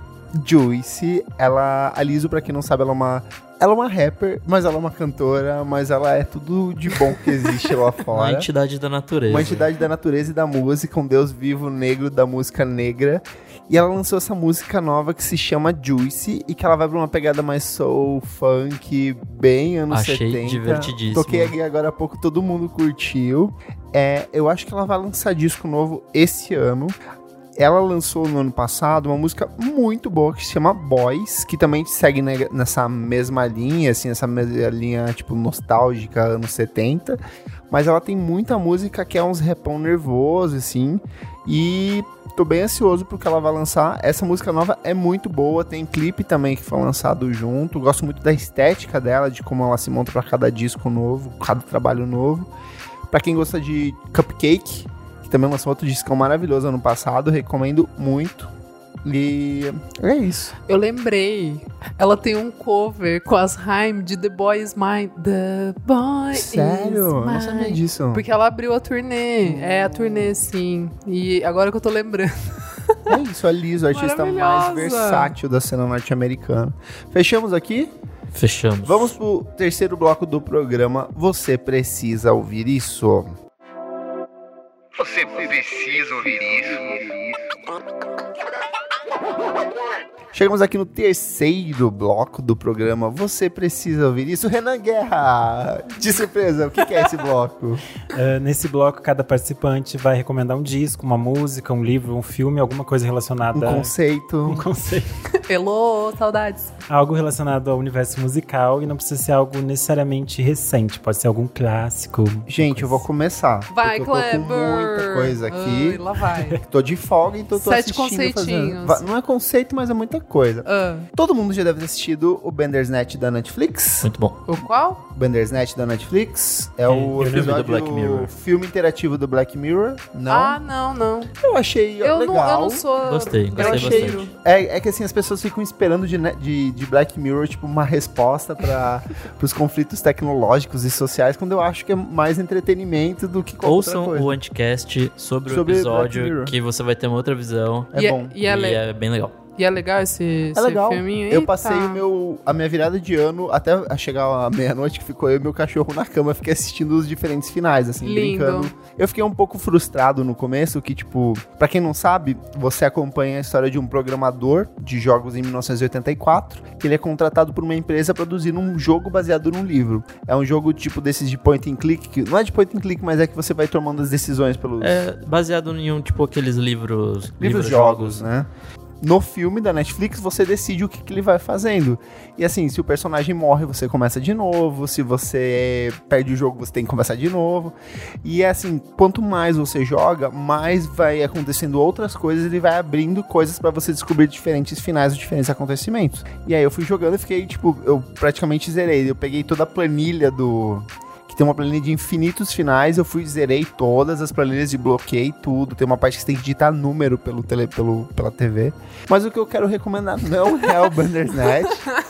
Juice. Ela, a Lizzo, pra quem não sabe, ela é uma ela é uma rapper, mas ela é uma cantora, mas ela é tudo de bom que existe lá <laughs> Uma fora. entidade da natureza. Uma entidade da natureza e da música, um deus vivo negro da música negra. E ela lançou essa música nova que se chama Juicy e que ela vai pra uma pegada mais soul, funk, bem anos Achei 70. divertidíssimo. Toquei aqui agora há pouco, todo mundo curtiu. É, eu acho que ela vai lançar disco novo esse ano. Ela lançou no ano passado uma música muito boa que se chama Boys, que também segue ne- nessa mesma linha, assim, essa mesma linha, tipo, nostálgica, anos 70. Mas ela tem muita música que é uns repão nervoso, assim. E tô bem ansioso porque ela vai lançar. Essa música nova é muito boa, tem clipe também que foi lançado junto. Gosto muito da estética dela, de como ela se monta pra cada disco novo, cada trabalho novo. Pra quem gosta de Cupcake, também lançou outro disco maravilhoso ano passado, recomendo muito. E é isso. Eu lembrei. Ela tem um cover com as Haim de The Boy Is Mine. The Boy Sério? Is Eu Mine. não sabia disso. Porque ela abriu a turnê. É a turnê, sim. E agora que eu tô lembrando. É isso, a Liz, o artista mais versátil da cena norte-americana. Fechamos aqui? Fechamos. Vamos pro terceiro bloco do programa. Você precisa ouvir isso. Você precisa ouvir isso. Chegamos aqui no terceiro bloco do programa. Você precisa ouvir isso. Renan Guerra! De surpresa, o que que é esse bloco? Ah, <laughs> nesse bloco, cada participante vai recomendar um disco, uma música, um livro, um filme, alguma coisa Um relacionada um conceito. conceito. <laughs> Hello, saudades. Algo relacionado ao universo musical e não precisa ser algo necessariamente recente, pode ser algum clássico. Gente, eu vou começar. Vai, Kleber. com muita coisa aqui. Ai, lá vai. <laughs> Tô de folga, então tô Sete assistindo. conceitinhos. Fazendo... Não é conceito, mas é muita coisa. Ah, Todo mundo já deve ter assistido o Bandersnatch da Netflix. Muito bom. o qual? O Bandersnatch da Netflix é, É, o eu lembro do episódio Black Mirror. filme interativo do Black Mirror. Não, Ah, não, não. eu achei Eu não, legal. eu não sou. Gostei, gostei granjeiro. bastante. É, é que assim, as pessoas ficam esperando de, de, de Black Mirror, tipo, uma resposta para <laughs> os conflitos tecnológicos e sociais, quando eu acho que é mais entretenimento do que qualquer Ouçam outra coisa. o anticast sobre, Sobre o episódio que você vai ter uma outra visão. É e, bom. E é, e le- é bem legal. E é legal esse, É esse legal. filminho? Eu Eita. passei o meu, a minha virada de ano até a chegar a meia-noite, que ficou eu e meu cachorro na cama, fiquei assistindo os diferentes finais, assim, Lindo. brincando. Eu fiquei um pouco frustrado no começo, que, tipo, pra quem não sabe, você acompanha a história de um programador de jogos em 1984, que ele é contratado por uma empresa produzindo um jogo baseado num livro. É um jogo, tipo, desses de point and click, que não é de point and click, mas é que você vai tomando as decisões pelos É baseado em um, tipo, aqueles livros... livros jogos, né? No filme da Netflix, você decide o que, que ele vai fazendo. E assim, se o personagem morre, você começa de novo. Se você perde o jogo, você tem que começar de novo. E é assim, quanto mais você joga, mais vai acontecendo outras coisas. Ele vai abrindo coisas pra você descobrir diferentes finais, diferentes acontecimentos. E aí eu fui jogando e fiquei, tipo, eu praticamente zerei. Eu peguei toda a planilha do, que tem uma planilha de infinitos finais. Eu fui zerei todas as planilhas de bloqueei tudo. Tem uma parte que você tem que digitar número pelo tele, pelo, pela TV. Mas o que eu quero recomendar não é o Bandersnatch.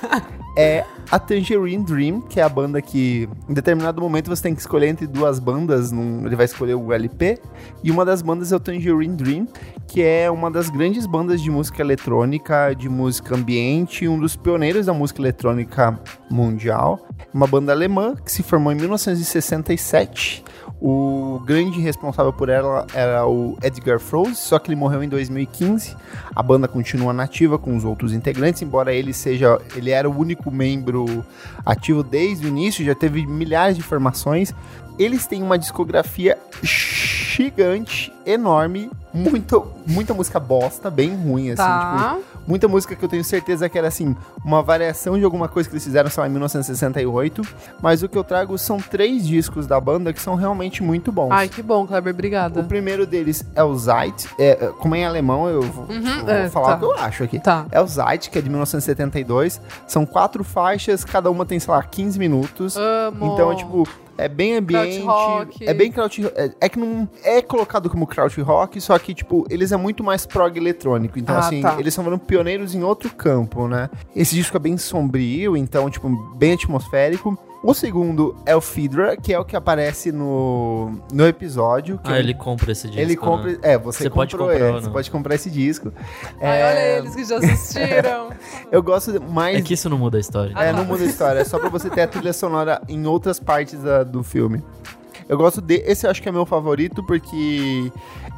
<laughs> é a Tangerine Dream, que é a banda que em determinado momento você tem que escolher entre duas bandas, num- ele vai escolher o LP, e uma das bandas é o Tangerine Dream, que é uma das grandes bandas de música eletrônica, de música ambiente, um dos pioneiros da música eletrônica mundial, uma banda alemã que se formou em 1967. O grande responsável por ela era o Edgar Froese, só que ele morreu em 2015. A banda continua nativa com os outros integrantes, embora ele seja, ele era o único membro ativo desde o início, já teve milhares de formações. Eles têm uma discografia gigante, enorme, muito, muita música bosta, bem ruim, assim, Tá. tipo, muita música que eu tenho certeza que era assim, uma variação de alguma coisa que eles fizeram, sei lá, em 1968. Mas o que eu trago são três discos da banda que são realmente muito bons. Ai, que bom, Kleber, O obrigada. primeiro deles é o Zeit, é, é, como é em alemão, eu vou, eu vou é, falar tá. o que eu acho aqui. Tá. É o Zeit, que é de 1972. São quatro faixas, cada uma tem, sei lá, 15 minutos. Amo. Então, é tipo, é bem ambiente. rock. É bem kraut é, é que não é colocado como kraut rock, só que, tipo, eles é muito mais prog eletrônico. Então, Ah, assim, tá. eles são pioneiros em outro campo, né? Esse disco é bem sombrio, então, tipo, bem atmosférico. O segundo é o Fidra, que é o que aparece no, no episódio. Que Ah, um- ele compra esse disco. ele compra. né? É, você, Você pode comprou comprar ele, Você pode comprar esse disco. Ai, É, olha eles que já assistiram. <laughs> Eu gosto mais. É que isso não muda a história. É, não muda a história, é só pra você ter a trilha sonora em outras partes da- do filme. Eu gosto de. Esse eu acho que é meu favorito porque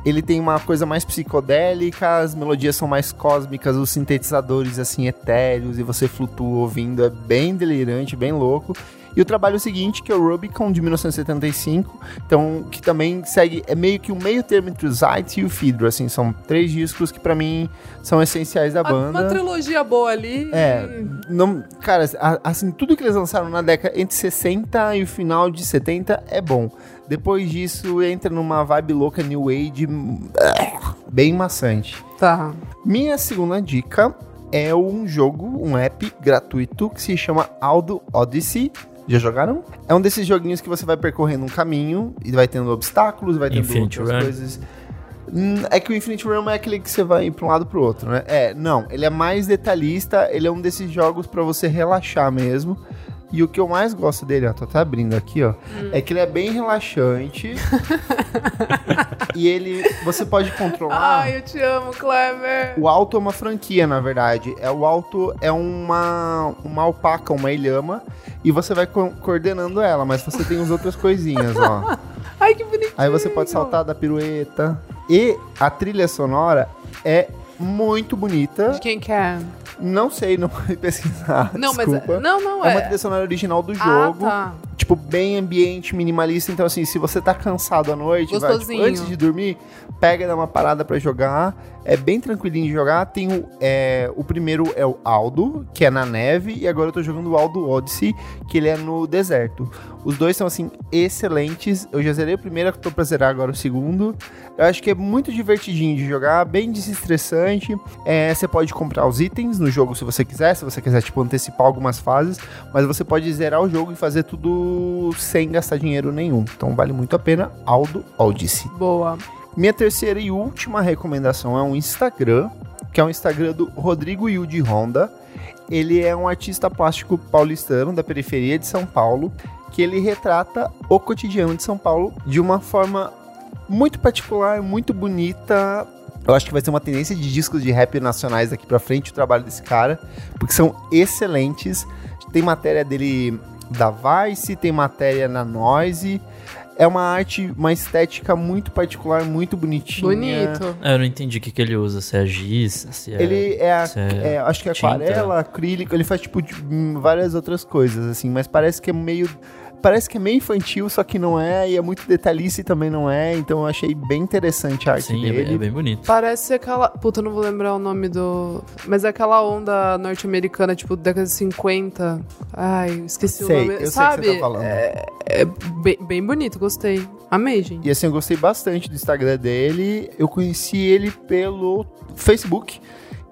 ele tem uma coisa mais psicodélica, as melodias são mais cósmicas, os sintetizadores assim etéreos e você flutua ouvindo, é bem delirante, bem louco. E o trabalho seguinte, que é o Rubicon de 1975, então que também segue é meio que um meio termo entre o Zeit e o Fidro, assim, são três discos que pra mim são essenciais da Uma- banda. Uma trilogia boa ali. É, não, cara, a- assim, tudo que eles lançaram na década entre 60 e o final de 70 é bom. Depois disso, entra numa vibe louca New Age, bem maçante. Tá. Minha segunda dica é um jogo, um app gratuito que se chama Aldo Odyssey. Já jogaram? É um desses joguinhos que você vai percorrendo um caminho e vai tendo obstáculos, vai tendo Infinity outras Run. coisas. Hum, É que o Infinite Realm é aquele que você vai pra um lado pro outro, né? É, não, ele é mais detalhista, ele é um desses jogos pra você relaxar mesmo. E o que eu mais gosto dele, ó, tô até abrindo aqui, ó, é que ele é bem relaxante. <laughs> e ele, você pode controlar. Ai, eu te amo, Kleber. O Alto é uma franquia, na verdade. É o Alto é uma uma alpaca, uma ilhama, e você vai co- coordenando ela, mas você tem as outras coisinhas, ó. <laughs> Ai, que bonitinho. Aí você pode saltar da pirueta. E a trilha sonora é muito bonita. De quem quer? Não sei, não fui <laughs> pesquisar. Não, desculpa. mas. Não, não, É é. uma trilha sonora original do Ah, jogo. tá. Tipo, bem ambiente, minimalista. Então, assim, se você tá cansado à noite, vai, tipo, antes de dormir, pega dá uma parada pra jogar. É bem tranquilinho de jogar. Tem o, é, o primeiro é o Aldo, que é na neve. E agora eu tô jogando o Aldo Odyssey, que ele é no deserto. Os dois são, assim, excelentes. Eu já zerei o primeiro, tô pra zerar agora o segundo. Eu acho que é muito divertidinho de jogar, bem desestressante. É, você pode comprar os itens no jogo se você quiser, se você quiser, tipo, antecipar algumas fases. Mas você pode zerar o jogo e fazer tudo sem gastar dinheiro nenhum. Então vale muito a pena. Aldo Odyssey. Boa. Minha terceira e última recomendação é um Instagram, que é um Instagram do Rodrigo Yudi Honda. Ele é um artista plástico paulistano da periferia de São Paulo, que ele retrata o cotidiano de São Paulo de uma forma muito particular, muito bonita. Eu acho que vai ser uma tendência de discos de rap nacionais daqui pra frente o trabalho desse cara, porque são excelentes. Tem matéria dele da Vice, tem matéria na Noise. É uma arte, uma estética muito particular, muito bonitinha. Bonito. É, eu não entendi o que, que ele usa, se é giz, se é... Ele é, a- é é, acho que é tinta. aquarela, acrílico, ele faz tipo de- hum, várias outras coisas assim, mas parece que é meio parece que é meio infantil, só que não é, e é muito detalhista e também não é, então eu achei bem interessante a arte Sim, é bem, dele. é bem bonito. Parece aquela. Puta, eu não vou lembrar o nome do. Mas é aquela onda norte-americana, tipo, década de 50. Ai, esqueci Sei, o nome. eu sei o que Sabe? você tá falando. É, é bem, bem bonito, gostei. Amei, gente. E assim, eu gostei bastante do Instagram dele. Eu conheci ele pelo Facebook.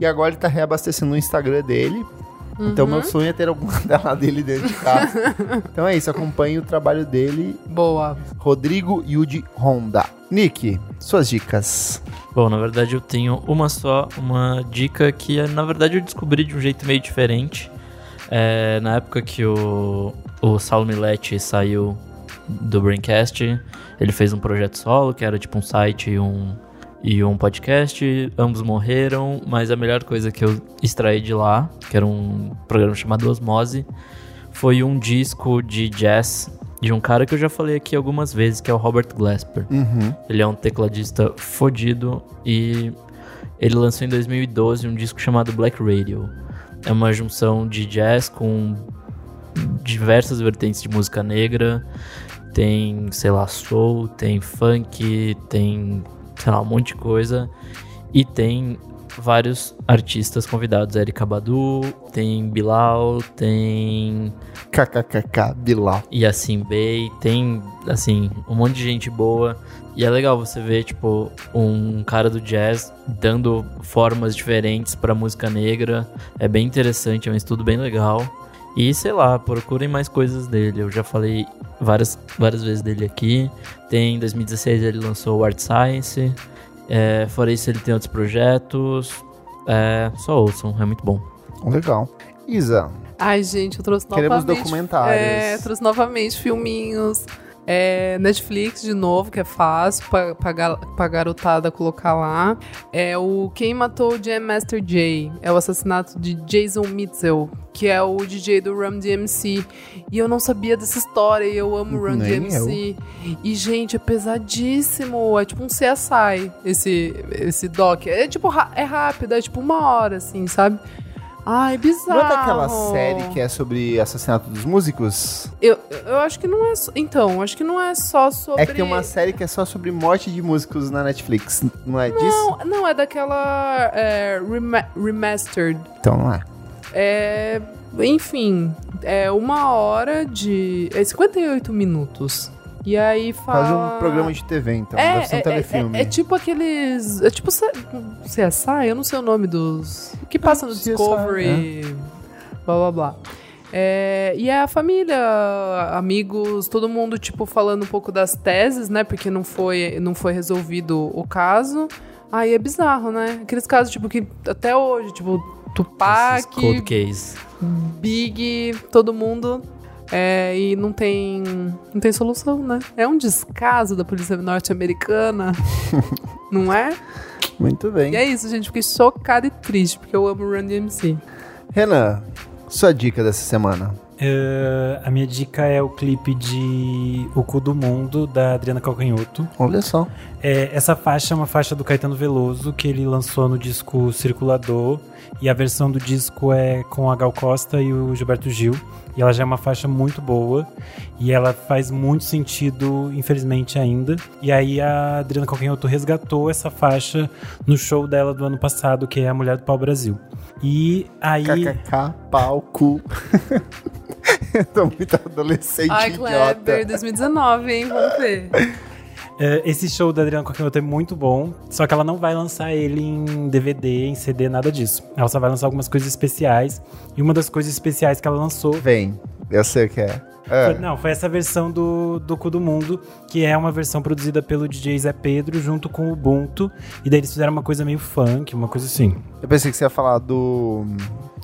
E agora ele tá reabastecendo o Instagram dele. Então Uhum. meu sonho é ter alguma <laughs> tela dele dentro de casa. então é isso, acompanhe o trabalho dele. Boa. Rodrigo Yudi Honda. Nick, suas dicas. Bom, na verdade eu tenho uma só, uma dica que na verdade eu descobri de um jeito meio diferente. É, na época que o, o Saulo Milete saiu do Braincast, ele fez um projeto solo, que era tipo um site e um, e um podcast. Ambos morreram, mas a melhor coisa que eu extraí de lá, que era um programa chamado Osmose, foi um disco de jazz de um cara que eu já falei aqui algumas vezes, que é o Robert Glasper. Uhum. Ele é um tecladista fodido e ele lançou em 2012 um disco chamado Black Radio. É uma junção de jazz com diversas vertentes de música negra. Tem, sei lá, soul, tem funk, tem, sei lá, um monte de coisa. E tem vários artistas convidados. Erika Badu, tem Bilal, tem KKKK, Bilal. Yassin Bey, tem, assim, um monte de gente boa. E é legal você ver, tipo, um cara do jazz dando formas diferentes pra música negra. É bem interessante, é um estudo bem legal. E sei lá, procurem mais coisas dele. Eu já falei várias, várias vezes dele aqui. Tem em 2016 ele lançou o Art Science. É, fora isso, ele tem outros projetos. É, só ouçam, é muito bom. Legal. Isa, Ai, gente, eu trouxe Queremos novamente. documentários. É, trouxe novamente filminhos. É, Netflix de novo, que é fácil pra, pra, pra garotada colocar lá. É o Quem Matou o Jam Master Jay. É o assassinato de Jason Mitchell, que é o DJ do Run DMC. E eu não sabia dessa história e eu amo Run Nem DMC. E, gente, é pesadíssimo. É tipo um CSI, esse, esse doc. É tipo, é rápido, é tipo uma hora, assim, sabe? Ai, bizarro. não é daquela série que é sobre assassinato dos músicos? Eu, eu acho que não é. só- Então, acho que não é só sobre. É que tem uma série que é só sobre morte de músicos na Netflix, não é disso? Não, não, é daquela. É, rema- remastered. Então não é. É. Enfim, é uma hora de. É 58 minutos. E aí fala. Faz um programa de TV, então. É, deve ser um é, telefilme. é, é tipo aqueles. É tipo CSI, eu não sei o nome dos. Que passa no CSI, Discovery. Blá blá blá. É, e é a família, amigos, todo mundo, tipo, falando um pouco das teses, né? Porque não foi, não foi resolvido o caso. Aí é bizarro, né? Aqueles casos, tipo, que até hoje, tipo, Tupac, Cold Case. Big, todo mundo. É, e não tem, não tem solução, né? É um descaso da polícia norte-americana, <laughs> não é? Muito bem. E é isso, gente. Fiquei chocada e triste, porque eu amo Run DMC. Renan, sua dica dessa semana. Eh, a minha dica é o clipe de O Cu do Mundo, da Adriana Calcanhoto. Olha só. É, essa faixa é uma faixa do Caetano Veloso que ele lançou no disco Circulador. E a versão do disco é com a Gal Costa e o Gilberto Gil. E ela já é uma faixa muito boa. E ela faz muito sentido, infelizmente, ainda. E aí a Adriana Calcanhoto resgatou essa faixa no show dela do ano passado, que é A Mulher do Pau Brasil. E aí. KKK, pau, cu. <laughs> Eu tô muito adolescente, Ai, idiota. Kleber, 2019, hein? Vamos ver. É, esse show da Adriana Calcanhoto é muito bom, só que ela não vai lançar ele em DVD, em CD, nada disso. Ela só vai lançar algumas coisas especiais. E uma das coisas especiais que ela lançou. Vem, eu sei o que é. É. Foi, não, foi essa versão do, do Cu do Mundo, que é uma versão produzida pelo DJ Zé Pedro junto com o Ubuntu. E daí eles fizeram uma coisa meio funk, uma coisa assim. Eu pensei que você ia falar do.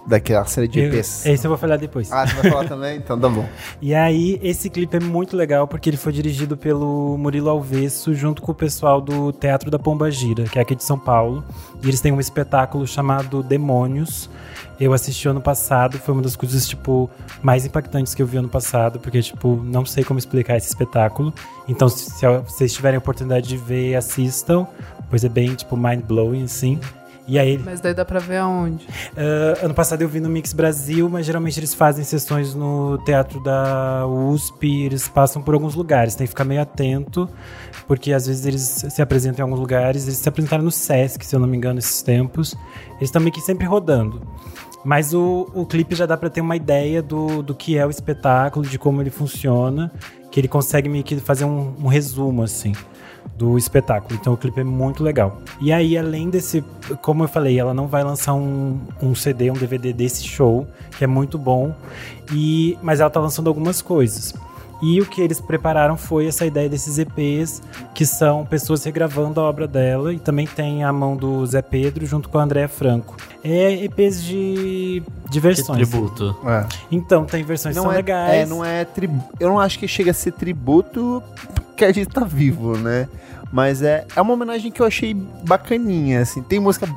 Daquela série de Eu, EPs. esse eu vou falar depois. Ah, você vai falar <laughs> também? Então tá bom. E aí, esse clipe é muito legal porque ele foi dirigido pelo Murilo Alvesso junto com o pessoal do Teatro da Pomba Gira, que é aqui de São Paulo. E eles têm um espetáculo chamado Demônios. Eu assisti ano passado, foi uma das coisas, tipo, mais impactantes que eu vi ano passado, porque, tipo, não sei como explicar esse espetáculo. Então, se, se vocês tiverem a oportunidade de ver, assistam, pois é bem, tipo, mind-blowing, assim. E aí, Mas daí dá pra ver aonde. Uh, ano passado eu vi no Mix Brasil, mas geralmente eles fazem sessões no Teatro da USP, eles passam por alguns lugares, tem que ficar meio atento, porque às vezes eles se apresentam em alguns lugares, eles se apresentaram no Sesc, se eu não me engano, esses tempos. Eles estão meio que sempre rodando. Mas o, o clipe já dá pra ter uma ideia do, do que é o espetáculo, de como ele funciona, que ele consegue meio que fazer um, um resumo, assim do espetáculo. Então o clipe é muito legal. E aí, além desse, como eu falei, ela não vai lançar um, um CD, um DVD desse show, que é muito bom. E, mas ela tá lançando algumas coisas. E o que eles prepararam foi essa ideia desses EPs, que são pessoas regravando a obra dela, e também tem a mão do Zé Pedro junto com a Andréa Franco. É EPs de, de Que versões. tributo. É. Então, tem versões que Não são é, legais. é, não é tributo. Eu não acho que chega a ser tributo porque a gente tá vivo, né? Mas é, é uma homenagem que eu achei bacaninha, assim. Tem música.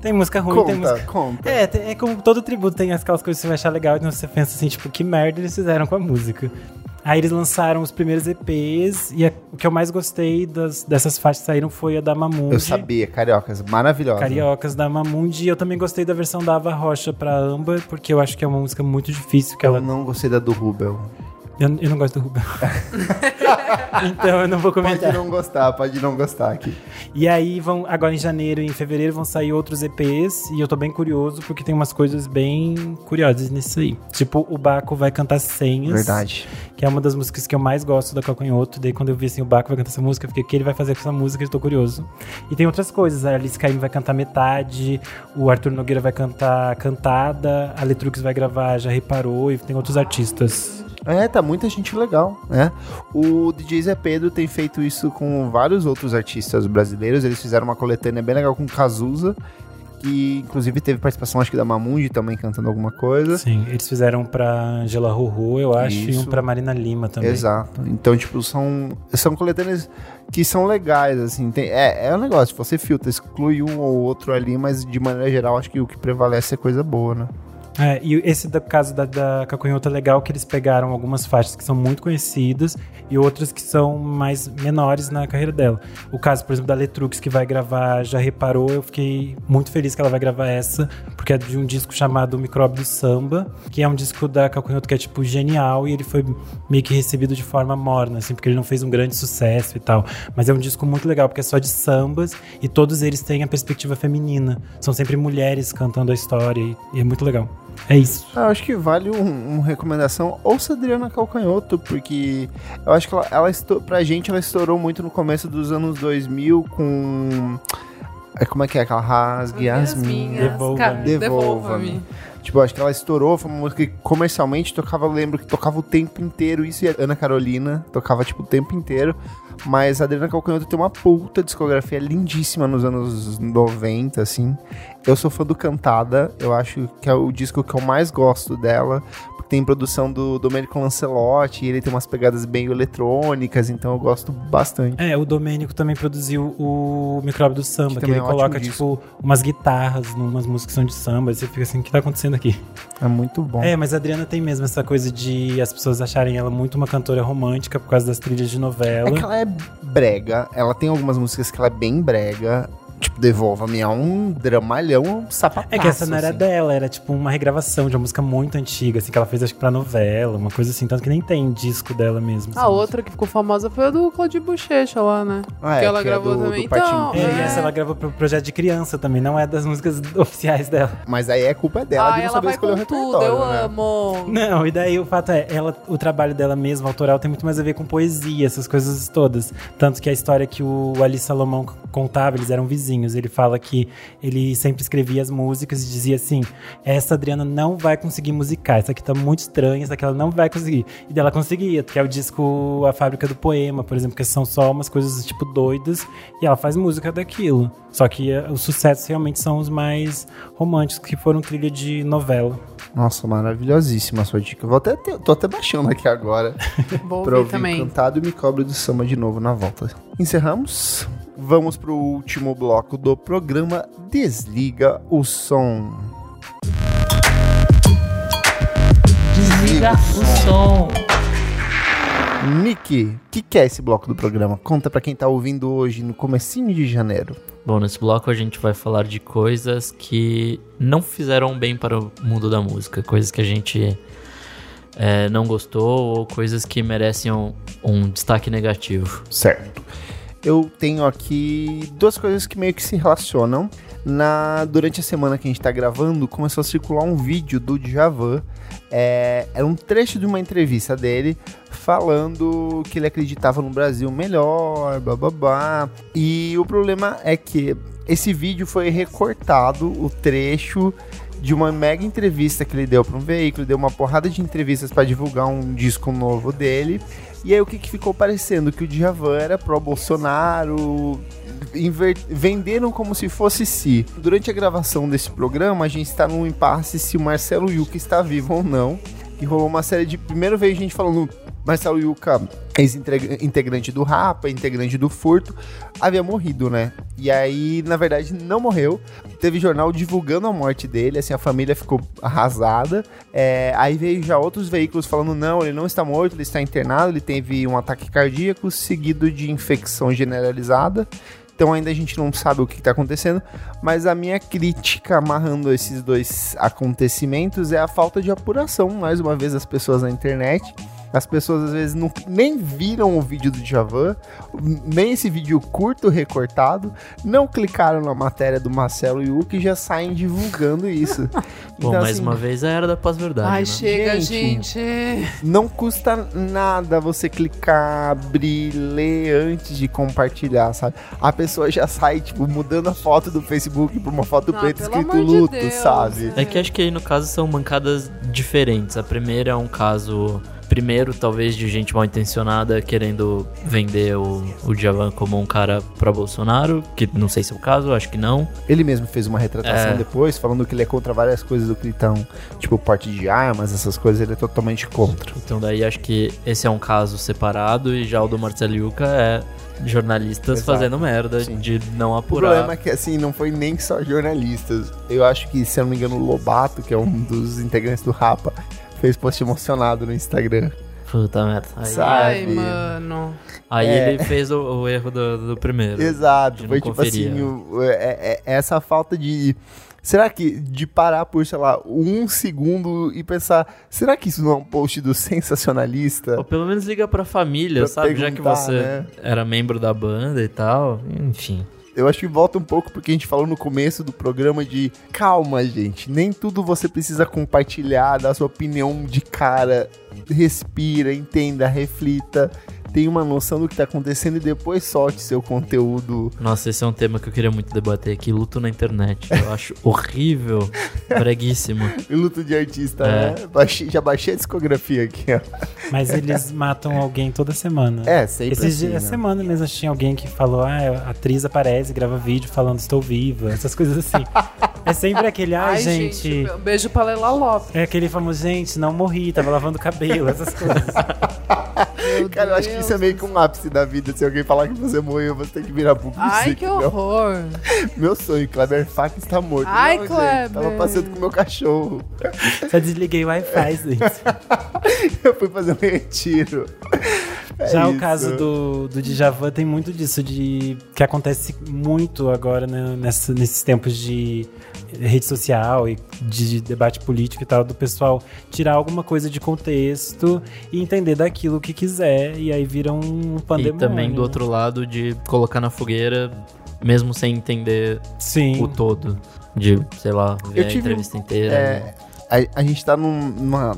Tem música ruim, tem Conta, música. conta. É, tem- é como todo tributo tem aquelas coisas que você vai achar legal e você pensa assim, tipo, que merda eles fizeram com a música. Aí eles lançaram os primeiros EPs e a- o que eu mais gostei das- dessas faixas que saíram foi a da Mamundi. Eu sabia, cariocas, maravilhosa. Cariocas da Mamundi. E eu também gostei da versão da Ava Rocha pra Amba, porque eu acho que é uma música muito difícil. Que Eu ela... não gostei da do Rubel. Eu, eu não gosto do Rubel. <laughs> então eu não vou Pode comentar. não gostar, pode não gostar aqui. E aí vão, agora em janeiro e em fevereiro vão sair outros EPs e eu tô bem curioso porque tem umas coisas bem curiosas nisso aí. Tipo, o Baco vai cantar Senhas, Verdade. que é uma das músicas que eu mais gosto da Calcanhoto. Daí quando eu vi assim, o Baco vai cantar essa música, eu fiquei, o que ele vai fazer com essa música? Eu tô curioso. E tem outras coisas, a Alice Caymmi vai cantar Metade, o Arthur Nogueira vai cantar Cantada, a Letrux vai gravar Já Reparou e tem outros artistas. É, tá muita gente legal, né? O DJ Zé Pedro tem feito isso com vários outros artistas brasileiros. Eles fizeram uma coletânea bem legal com Cazuza, que inclusive teve participação, acho que da Mamundi também cantando alguma coisa. Sim, eles fizeram pra Angela Rorô, eu acho, e um Isso. pra Marina Lima também. Exato. Então, tipo, são, são coletâneas que são legais, assim. Tem, é, é um negócio, você filtra, exclui um ou outro ali, mas de maneira geral, acho que o que prevalece é coisa boa, né? É, e esse caso da, da Caconhota é legal que eles pegaram algumas faixas que são muito conhecidas e outras que são mais menores na carreira dela. O caso, por exemplo, da Letrux, que vai gravar Já Reparou, eu fiquei muito feliz que ela vai gravar essa, porque é de um disco chamado Micróbio do Samba, que é um disco da Caconhota que é, tipo, genial e ele foi meio que recebido de forma morna, assim, porque ele não fez um grande sucesso e tal. Mas é um disco muito legal, porque é só de sambas e todos eles têm a perspectiva feminina. São sempre mulheres cantando a história e, e é muito legal. É isso. Ah, Eu acho que vale um, uma recomendação. Ouça a Adriana Calcanhoto, porque eu acho que ela, ela estou, pra gente ela estourou muito no começo dos anos 2000 com. é, Como é que é aquela rasgue as minhas? Devolva-me. Devolva-me. Tipo, acho que ela estourou, foi uma música que comercialmente tocava, lembro que tocava o tempo inteiro, isso e a Ana Carolina tocava, tipo, o tempo inteiro. Mas a Adriana Calcanhoto tem uma puta discografia lindíssima nos anos 90, assim. Eu sou fã do Cantada, eu acho que é o disco que eu mais gosto dela, tem produção do Domenico Lancelotti, e ele tem umas pegadas bem eletrônicas, então eu gosto bastante. É, o Domênico também produziu o Micróbio do Samba, Que que, ele é coloca, tipo, umas guitarras numas músicas que são de samba, e você fica assim, o que tá acontecendo aqui? É muito bom. É, mas a Adriana tem mesmo essa coisa de as pessoas acharem ela muito uma cantora romântica por causa das trilhas de novela. É que ela é brega, ela tem algumas músicas que ela é bem brega. Tipo, Devolva-me é um dramalhão, um sapataço. É que essa não era assim. dela, era tipo uma regravação de uma música muito antiga, assim, que ela fez acho que pra novela, uma coisa assim, tanto que nem tem disco dela mesmo. A assim. outra que ficou famosa foi a do Claudio Bochecha lá, né? Ah, é, que ela que é gravou do- do também. Partinho Então, É, e é. essa ela gravou pro projeto de criança também, não é das músicas <laughs> oficiais dela. Mas aí é culpa dela Ah, de não ela saber vai escolher o tudo, eu né? amo. Não, e daí o fato é, ela, o trabalho dela mesmo, autoral, tem muito mais a ver com poesia, essas coisas todas. Tanto que a história que o Ali Salomão contava, eles eram vizinhos. Ele fala que ele sempre escrevia as músicas e dizia assim: essa Adriana não vai conseguir musicar, essa aqui tá muito estranha, essa aqui ela não vai conseguir. E dela conseguia, que é o disco A Fábrica do Poema, por exemplo, que são só umas coisas tipo doidas, e ela faz música daquilo. Só que eh, os sucessos realmente são os mais românticos, que foram trilha de novela. Nossa, maravilhosíssima a sua dica. Vou até ter- tô até baixando aqui agora <laughs> Vou pra ouvir ouvir também. cantado e me cobre do samba de novo na volta. Encerramos. Vamos pro último bloco do programa Desliga o Som. Desliga o som. Nick, o que, que é esse bloco do programa? Conta pra quem tá ouvindo hoje no comecinho de janeiro. Bom, nesse bloco a gente vai falar de coisas que não fizeram bem para o mundo da música, coisas que a gente é, não gostou ou coisas que merecem um, um destaque negativo. Certo. Eu tenho aqui duas coisas que meio que se relacionam. Na, durante a semana que a gente tá gravando, começou a circular um vídeo do Djavan. É, era um trecho de uma entrevista dele falando que ele acreditava no Brasil melhor, bababá. E o problema é que esse vídeo foi recortado, o trecho de uma mega entrevista que ele deu para um veículo, deu uma porrada de entrevistas para divulgar um disco novo dele. E aí o que, que ficou parecendo? Que o Djavan era pró-Bolsonaro, venderam como se fosse si. Durante a gravação desse programa, a gente está num impasse se o Marcelo Yuca está vivo ou não. E rolou uma série de. Primeiro veio gente falando. Marcelo Yuca, ex-integrante do Rapa, integrante do Furto, havia morrido, né? E aí, na verdade, não morreu. Teve jornal divulgando a morte dele, assim, a família ficou arrasada. É, aí veio já outros veículos falando, não, ele não está morto, ele está internado, ele teve um ataque cardíaco seguido de infecção generalizada. Então ainda a gente não sabe o que está acontecendo, mas a minha crítica amarrando esses dois acontecimentos é a falta de apuração, mais uma vez, das pessoas na internet. As pessoas às vezes não, nem viram o vídeo do Javan, nem esse vídeo curto recortado, não clicaram na matéria do Marcelo Yuki e já saem divulgando isso. <laughs> Bom, Então, mais assim, uma vez a era da pós-verdade, Ai, né? chega, Gente. gente. Não custa nada você clicar, abrir, ler antes de compartilhar, sabe? A pessoa já sai, tipo, mudando a foto do Facebook pra uma foto Não, preta escrito amor de luto, Deus. sabe? É que acho que aí no caso são mancadas diferentes. A primeira é um caso. Primeiro, talvez, de gente mal intencionada querendo vender o, o Djavan como um cara pró-Bolsonaro, que não sei se é o caso, acho que não. Ele mesmo fez uma retratação É. depois, falando que ele é contra várias coisas do Critão, tipo porte de armas, essas coisas, ele é totalmente contra. Então daí acho que esse é um caso separado e já o do Marcelo Yuca é jornalistas Exato. fazendo merda Sim. de não O apurar. problema é que, assim, não foi nem só jornalistas. Eu acho que, se eu não me engano, o Lobato, que é um dos integrantes do Rapa, fez post emocionado no Instagram. Puta merda. Aí, Sabe? Ai, mano. aí É. ele fez o, o erro do, do primeiro. Exato, foi tipo conferir, assim, né? o- é- é- é essa falta de. Será que de parar por, sei lá, um segundo e pensar, será que isso não é um post do sensacionalista? Ou pelo menos liga pra família, Pra sabe? Já que você né? era membro da banda e tal. Enfim. Eu acho que volta um pouco porque a gente falou no começo do programa de calma, gente. Nem tudo você precisa compartilhar, dar sua opinião de cara. Respira, entenda, reflita. Tenha uma noção do que tá acontecendo e depois solte seu conteúdo. Nossa, esse é um tema que eu queria muito debater aqui. Luto na internet. Eu <laughs> acho horrível, breguíssimo. E luto de artista, É. né? Baixei- já baixei a discografia aqui, ó. Mas eles <laughs> matam alguém toda semana. É, sempre Esses assim, dias, essa né? semana mesmo tinha alguém que falou: ah, a atriz aparece, grava vídeo falando estou viva, essas coisas assim. é sempre aquele, ai, Ai, gente. Um beijo pra Leila Lopes. É aquele famoso, gente, não morri, tava lavando cabelo, essas coisas. Meu <laughs> Cara, eu acho que isso é Deus meio que um ápice da vida. Se alguém falar que você morreu, você tem que virar público. Ai, que horror. <laughs> Meu sonho, Kleber Fak está morto. Ai, Não, gente, Kleber. Tava passeando com meu cachorro. Só desliguei o Wi-Fi, <laughs> gente. Eu fui fazer um retiro. É Já o isso. caso do, do Djavan tem muito disso, de que acontece muito agora né, nessa- nesses tempos de rede social e de debate político e tal, do pessoal tirar alguma coisa de contexto e entender daquilo que quiser, e aí vira um E pandemônio. também do outro lado de colocar na fogueira, mesmo sem entender Sim. o todo. De, sei lá, ver Eu a tive entrevista inteira. É, a, a gente tá num- numa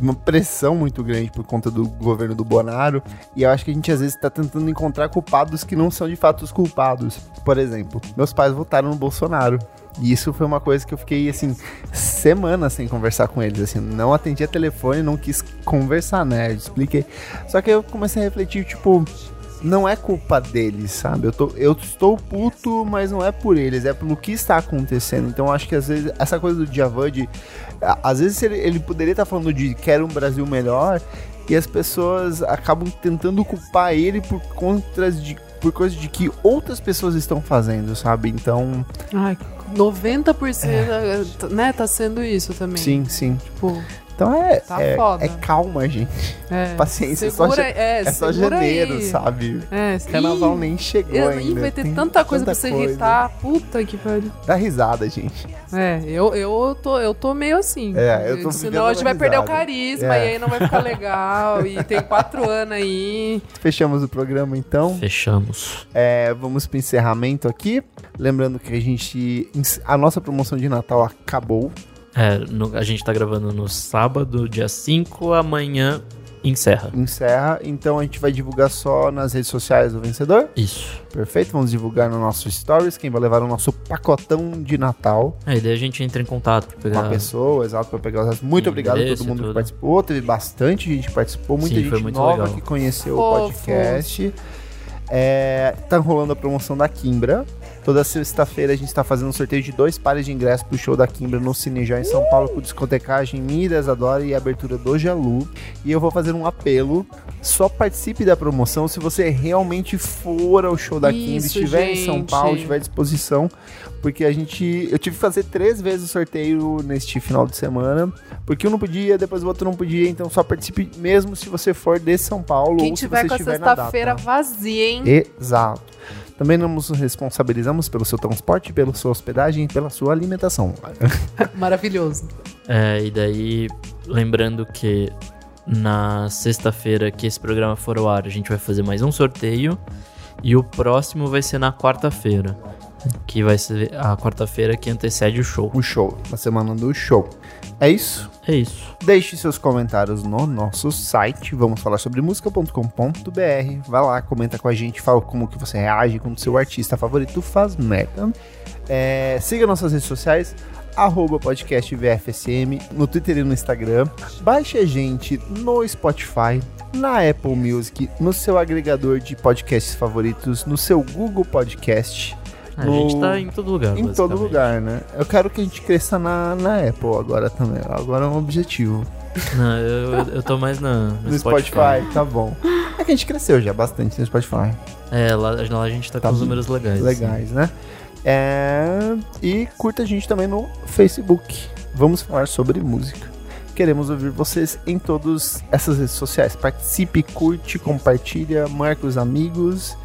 uma pressão muito grande por conta do governo do Bonaro. E eu acho que a gente às vezes tá tentando encontrar culpados que não são de fato os culpados. Por exemplo, meus pais votaram no Bolsonaro. E isso foi uma coisa que eu fiquei, assim, semanas sem conversar com eles. Assim, não atendia telefone, não quis conversar, né? Eu expliquei. Só que eu comecei a refletir, tipo, não é culpa deles, sabe? Eu, tô, eu estou puto, mas não é por eles, é pelo que está acontecendo. Então acho que às vezes essa coisa do Djavan de. Às vezes ele, ele poderia estar falando de quero um Brasil melhor e as pessoas acabam tentando culpar ele por contras de. Por coisas de que outras pessoas estão fazendo, sabe? Então, Ai, 90% né, tá sendo isso também. sim, sim. Tipo, Então é, Tá é, é calma, gente. é. <laughs> Paciência, é só segura, ja- é, É só janeiro, aí. sabe? É, Carnaval ih, nem chegou eu- ainda. vai ter tem tanta coisa pra tanta você coisa. irritar. Puta que pariu. Dá risada, gente. É, eu, eu, tô, eu tô meio assim. É, eu tô Senão a gente vai perder o carisma É. e aí não vai ficar legal. e <laughs> tem quatro anos aí. Fechamos o programa então. Fechamos. É, vamos pro encerramento aqui. Lembrando que a gente. A nossa promoção de Natal acabou. É, no- a gente tá gravando no sábado, dia 5, amanhã encerra. Encerra. Então a gente vai divulgar só nas redes sociais do vencedor. Isso. Perfeito. Vamos divulgar no nosso stories. Quem vai levar o nosso pacotão de Natal Aí daí a gente entra em contato pra com pegar. a pessoa, exato, para pegar os Muito obrigado a todo e mundo que tudo. participou. Teve bastante gente que participou, muita Sim, gente foi muito nova legal. que conheceu o podcast. É, tá rolando a promoção da Kimbra. Toda sexta-feira a gente tá fazendo um sorteio de dois pares de ingressos pro show da Kimbra no Cinejá em São Paulo, com discotecagem Miras Adora e abertura do Jalu. E eu vou fazer um apelo. Só participe da promoção se você realmente for ao show da Kimbra, estiver em São gente. Paulo, estiver à disposição. Porque a gente. Eu tive que fazer três vezes o sorteio neste final de semana. Porque um não podia, depois o outro não podia. Então só participe mesmo se você for de São Paulo Quem ou se tiver você com a sexta-feira vazia, hein? Exato. Também não nos responsabilizamos pelo seu transporte, pela sua hospedagem e pela sua alimentação. <laughs> Maravilhoso. É, e daí, lembrando que na sexta-feira que esse programa for ao ar, a gente vai fazer mais um sorteio. E o próximo vai ser na quarta-feira. Que vai ser a quarta-feira que antecede o show. O show, na semana do show. É isso? É isso. Deixe seus comentários no nosso site, vamos falar sobre música.com.br. Vai lá, comenta com a gente, fala como que você reage quando seu artista favorito faz merda. É, siga nossas redes sociais, arroba podcast VFSM, no Twitter e no Instagram. Baixe a gente no Spotify, na Apple Music, no seu agregador de podcasts favoritos, no seu Google Podcast. A No- gente tá em todo lugar. Em todo lugar, né? Eu quero que a gente cresça na, na Apple agora também. Agora é um objetivo. Não, eu, eu tô mais na, <laughs> no, No Spotify. tá bom. É que a gente cresceu já bastante no Spotify. É, lá, lá a gente tá, Tá com os números legais. Legais, né? É... E curta a gente também no Facebook. Vamos falar sobre música. Queremos ouvir vocês em todas essas redes sociais. Participe, curte, compartilha, marca os amigos.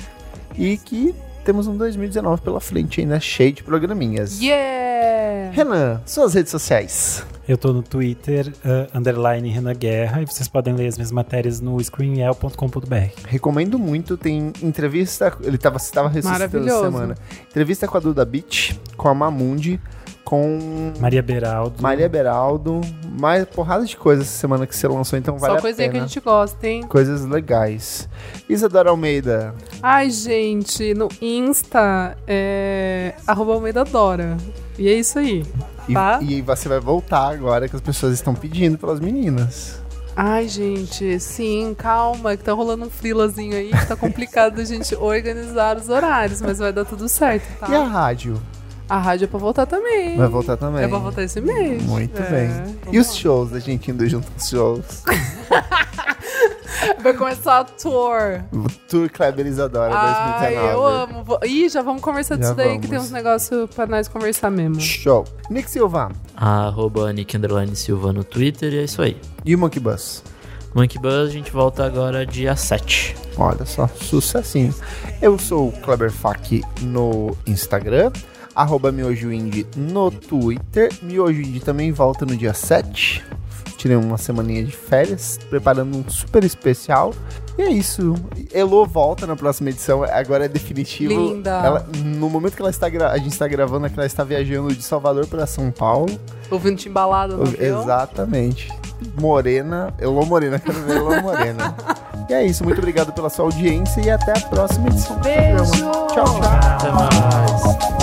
E que temos um 2019 pela frente ainda cheio de programinhas. Yeah! Renan, suas redes sociais. Eu tô no Twitter, uh, underline Renan Guerra, e vocês podem ler as minhas matérias no screenel.com.br. Recomendo muito, tem entrevista, ele tava, você tava ressuscitando essa Maravilhoso. semana. Entrevista com a Duda Beach, com a Mamundi, com Maria Beraldo. Maria Beraldo, mais porrada de coisas essa semana que você lançou, então vale Só a coisinha que a pena. gente gosta, hein? Coisas legais. Isadora Almeida, Ai, gente, no Insta é arroba Almeida Dora. E é isso aí. e, Tá? e você vai voltar agora que as pessoas estão pedindo pelas meninas. Ai, gente, sim, calma, que tá rolando um frilazinho aí, que tá complicado a gente <laughs> organizar os horários, mas vai dar tudo certo, tá? E a rádio? A rádio é pra voltar também. Vai voltar também. É pra voltar esse mês. Muito É, bem. E os shows, a gente indo junto aos shows? <laughs> Vai começar a tour. O Tour Kleber Isadora Ai, 2019. eu amo. Vou- Ih, já vamos conversar Já disso daí, que vamos. tem uns negócios pra nós conversar mesmo. Show. Nick Silva Arroba Nick Underline Silva no Twitter e é isso aí. e o Monkey Bus. Monkey Buzz, a gente volta agora dia 7. Olha só, sucessinho. Eu sou o Kleber Fak no Instagram, arroba MiojoIndie no Twitter. MiojoIndie também volta no dia 7. Tirei uma semaninha de férias, preparando um super especial. E é isso. Elo volta na próxima edição, agora é definitivo. Linda. Ela- no momento que ela está a gente está gravando, é que ela está viajando de Salvador para São Paulo. Ouvindo timbalada no. Exatamente. Morena, Elô Morena, quero ver Elô Morena. <laughs> e é isso, muito obrigado pela sua audiência e até a próxima edição do Beijo! programa. Tchau, tchau. Até mais.